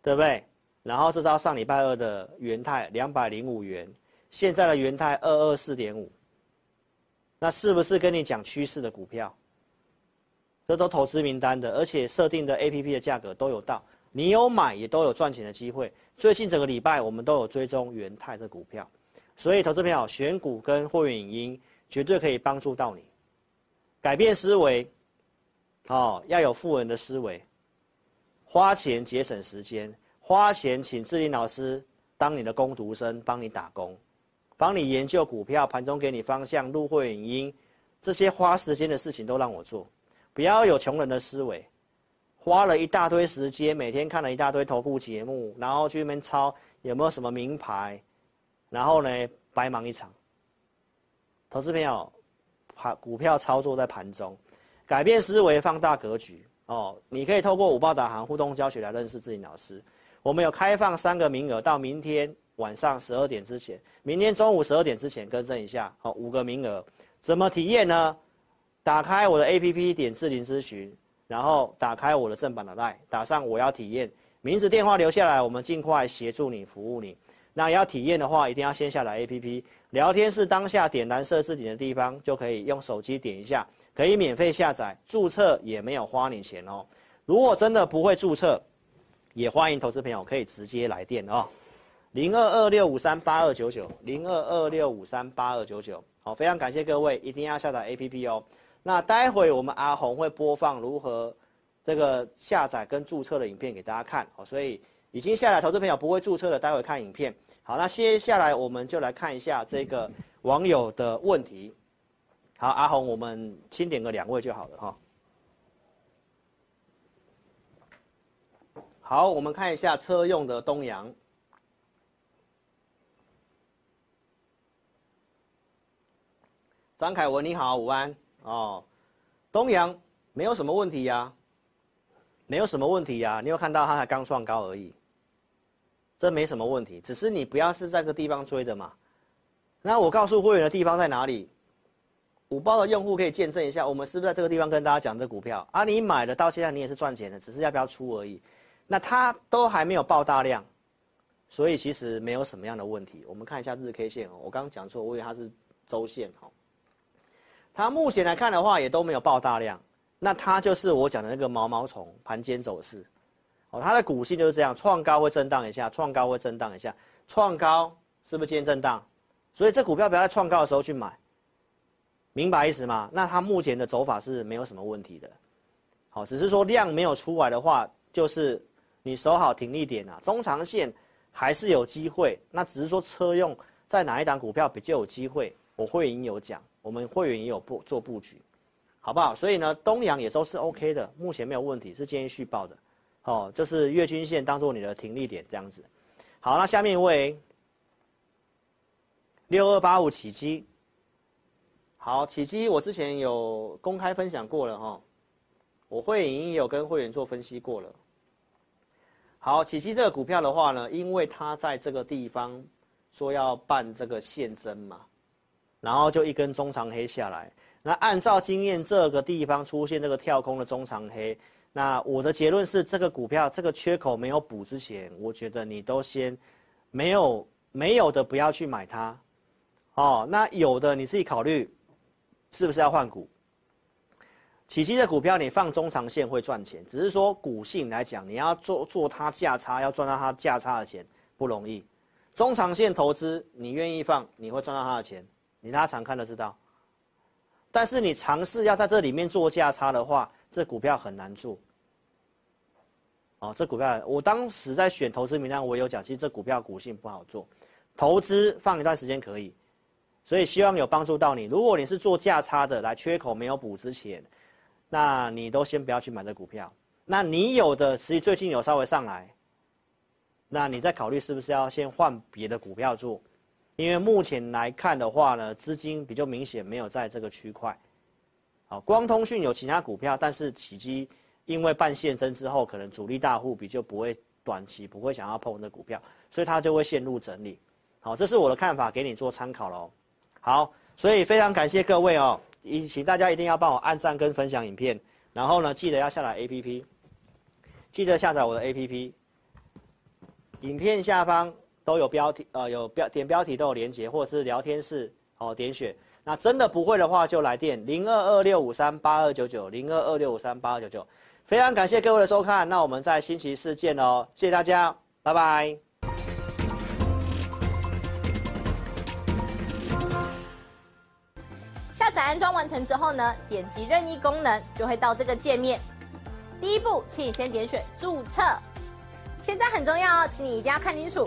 S2: 对不对？然后这招上礼拜二的元泰两百零五元。现在的元泰二二四点五，那是不是跟你讲趋势的股票？这都投资名单的，而且设定的 APP 的价格都有到，你有买也都有赚钱的机会。最近整个礼拜我们都有追踪元泰的股票，所以投资朋友选股跟会员影音绝对可以帮助到你，改变思维，哦，要有富人的思维，花钱节省时间，花钱请志林老师当你的工读生，帮你打工。帮你研究股票，盘中给你方向，录会影音，这些花时间的事情都让我做，不要有穷人的思维，花了一大堆时间，每天看了一大堆投顾节目，然后去那边抄有没有什么名牌，然后呢白忙一场。投资朋友，盘股票操作在盘中，改变思维，放大格局哦。你可以透过五报导航互动教学来认识智霖老师，我们有开放三个名额到明天。晚上十二点之前，明天中午十二点之前更正一下，好，五个名额，怎么体验呢？打开我的 APP，点智霖咨询，然后打开我的正版的 LINE，打上我要体验，名字电话留下来，我们尽快协助你服务你。那要体验的话，一定要先下载 APP，聊天室当下点蓝色置顶的地方就可以用手机点一下，可以免费下载，注册也没有花你钱哦。如果真的不会注册，也欢迎投资朋友可以直接来电哦。零二二六五三八二九九，零二二六五三八二九九，好，非常感谢各位，一定要下载 APP 哦。那待会我们阿红会播放如何这个下载跟注册的影片给大家看，好，所以已经下载投资朋友不会注册的，待会看影片。好，那接下来我们就来看一下这个网友的问题。好，阿红，我们清点个两位就好了哈。好，我们看一下车用的东阳。张凯文你好，午安哦。东阳没有什么问题呀、没有什么问题呀、你有看到它才刚创高而已，这没什么问题，只是你不要是在这个地方追的嘛。那我告诉会员的地方在哪里？五包的用户可以见证一下，我们是不是在这个地方跟大家讲这股票啊？你买了到现在你也是赚钱的，只是要不要出而已。那它都还没有爆大量，所以其实没有什么样的问题。我们看一下日 K 线哦，我刚刚讲错，我以为它是周线哈。它目前来看的话，也都没有爆大量，那它就是我讲的那个毛毛虫盘间走势，哦，它的股性就是这样，创高会震荡一下，创高会震荡一下，创高是不是今天震荡？所以这股票不要在创高的时候去买，明白意思吗？那它目前的走法是没有什么问题的，好，只是说量没有出来的话，就是你守好停利点啊，中长线还是有机会，那只是说车用在哪一档股票比较有机会，我会员有讲。我们会员也有布做布局，好不好？所以呢，东阳也都是 OK 的，目前没有问题，是建议续报的，哦，就是月均线当做你的停利点这样子。好，那下面一位六二八五启碁，好，启碁我之前有公开分享过了哈，我会已经有跟会员做分析过了。好，启碁这个股票的话呢，因为它在这个地方说要办这个现增嘛。然后就一根中长黑下来，那按照经验，这个地方出现这个跳空的中长黑，那我的结论是，这个股票这个缺口没有补之前，我觉得你都先没有没有的不要去买它，哦，那有的你自己考虑，是不是要换股？启碁的股票你放中长线会赚钱，只是说股性来讲，你要做做它价差，要赚到它价差的钱不容易。中长线投资你愿意放，你会赚到它的钱。你拉长看都知道，但是你尝试要在这里面做价差的话，这股票很难做。哦，这股票我当时在选投资名单，我有讲，其实这股票股性不好做，投资放一段时间可以，所以希望有帮助到你。如果你是做价差的，来缺口没有补之前，那你都先不要去买这股票。那你有的实最近有稍微上来，那你再考虑是不是要先换别的股票做。因为目前来看的话呢，资金比较明显没有在这个区块。好，光通讯有其他股票，但是启碁因为办现增之后，可能主力大户比就不会短期不会想要碰这股票，所以它就会陷入整理。好，这是我的看法，给你做参考喽。好，所以非常感谢各位哦，一请大家一定要帮我按赞跟分享影片，然后呢，记得要下载 APP，记得下载我的 APP，影片下方。都有标题，呃，有标点标题都有连结，或者是聊天室，好点选。那真的不会的话，就来电零二二六五三八二九九零二二六五三八二九九。非常感谢各位的收看，那我们在星期四见哦，谢谢大家，拜拜。
S3: 下载安装完成之后呢，点击任意功能就会到这个界面。第一步，请你先点选注册。现在很重要哦，请你一定要看清楚。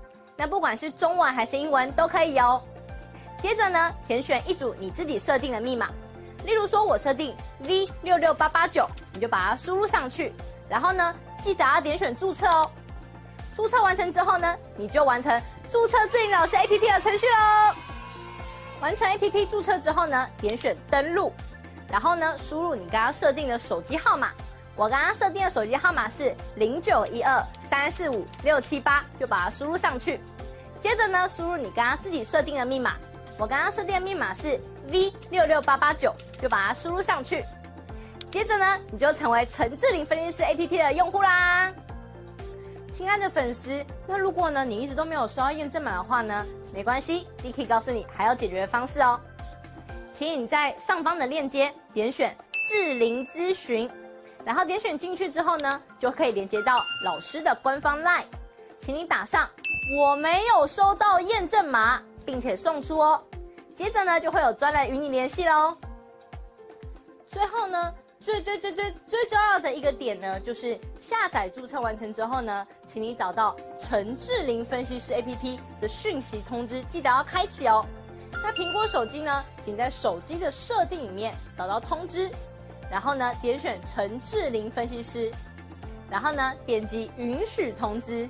S3: 那不管是中文还是英文都可以哦。接着呢，填选一组你自己设定的密码，例如说我设定 V 六六八八九，你就把它输入上去。然后呢，记得要点选注册哦。注册完成之后呢，你就完成注册自营老师 APP 的程序喽。完成 APP 注册之后呢，点选登录，然后呢，输入你刚刚设定的手机号码。我刚刚设定的手机号码是零九一二三四五六七八，就把它输入上去。接着呢，输入你刚刚自己设定的密码。我刚刚设定的密码是 V 六六八八九，就把它输入上去。接着呢，你就成为陈智霖分析师 APP 的用户啦。亲爱的粉丝，那如果呢你一直都没有收到验证码的话呢，没关系，Vicky 告诉你还有解决的方式哦。请你在上方的链接点选智霖咨询，然后点选进去之后呢，就可以连接到老师的官方 LINE，请你打上。我没有收到验证码，并且送出哦。接着呢，就会有专人与你联系喽。最后呢，最最最最最重要的一个点呢，就是下载注册完成之后呢，请你找到陈智霖分析师 APP 的讯息通知，记得要开启哦。那苹果手机呢，请在手机的设定里面找到通知，然后呢，点选陈智霖分析师，然后呢，点击允许通知。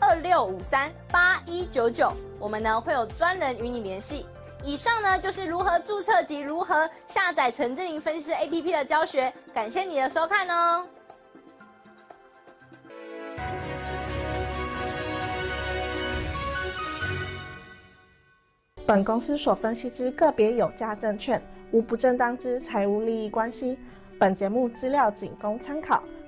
S3: 二六五三八一九九，我们呢会有专人与你联系。以上呢就是如何注册及如何下载陈志玲分析 APP 的教学，感谢你的收看哦。
S4: 本公司所分析之个别有价证券，无不正当之财务利益关系。本节目资料仅供参考，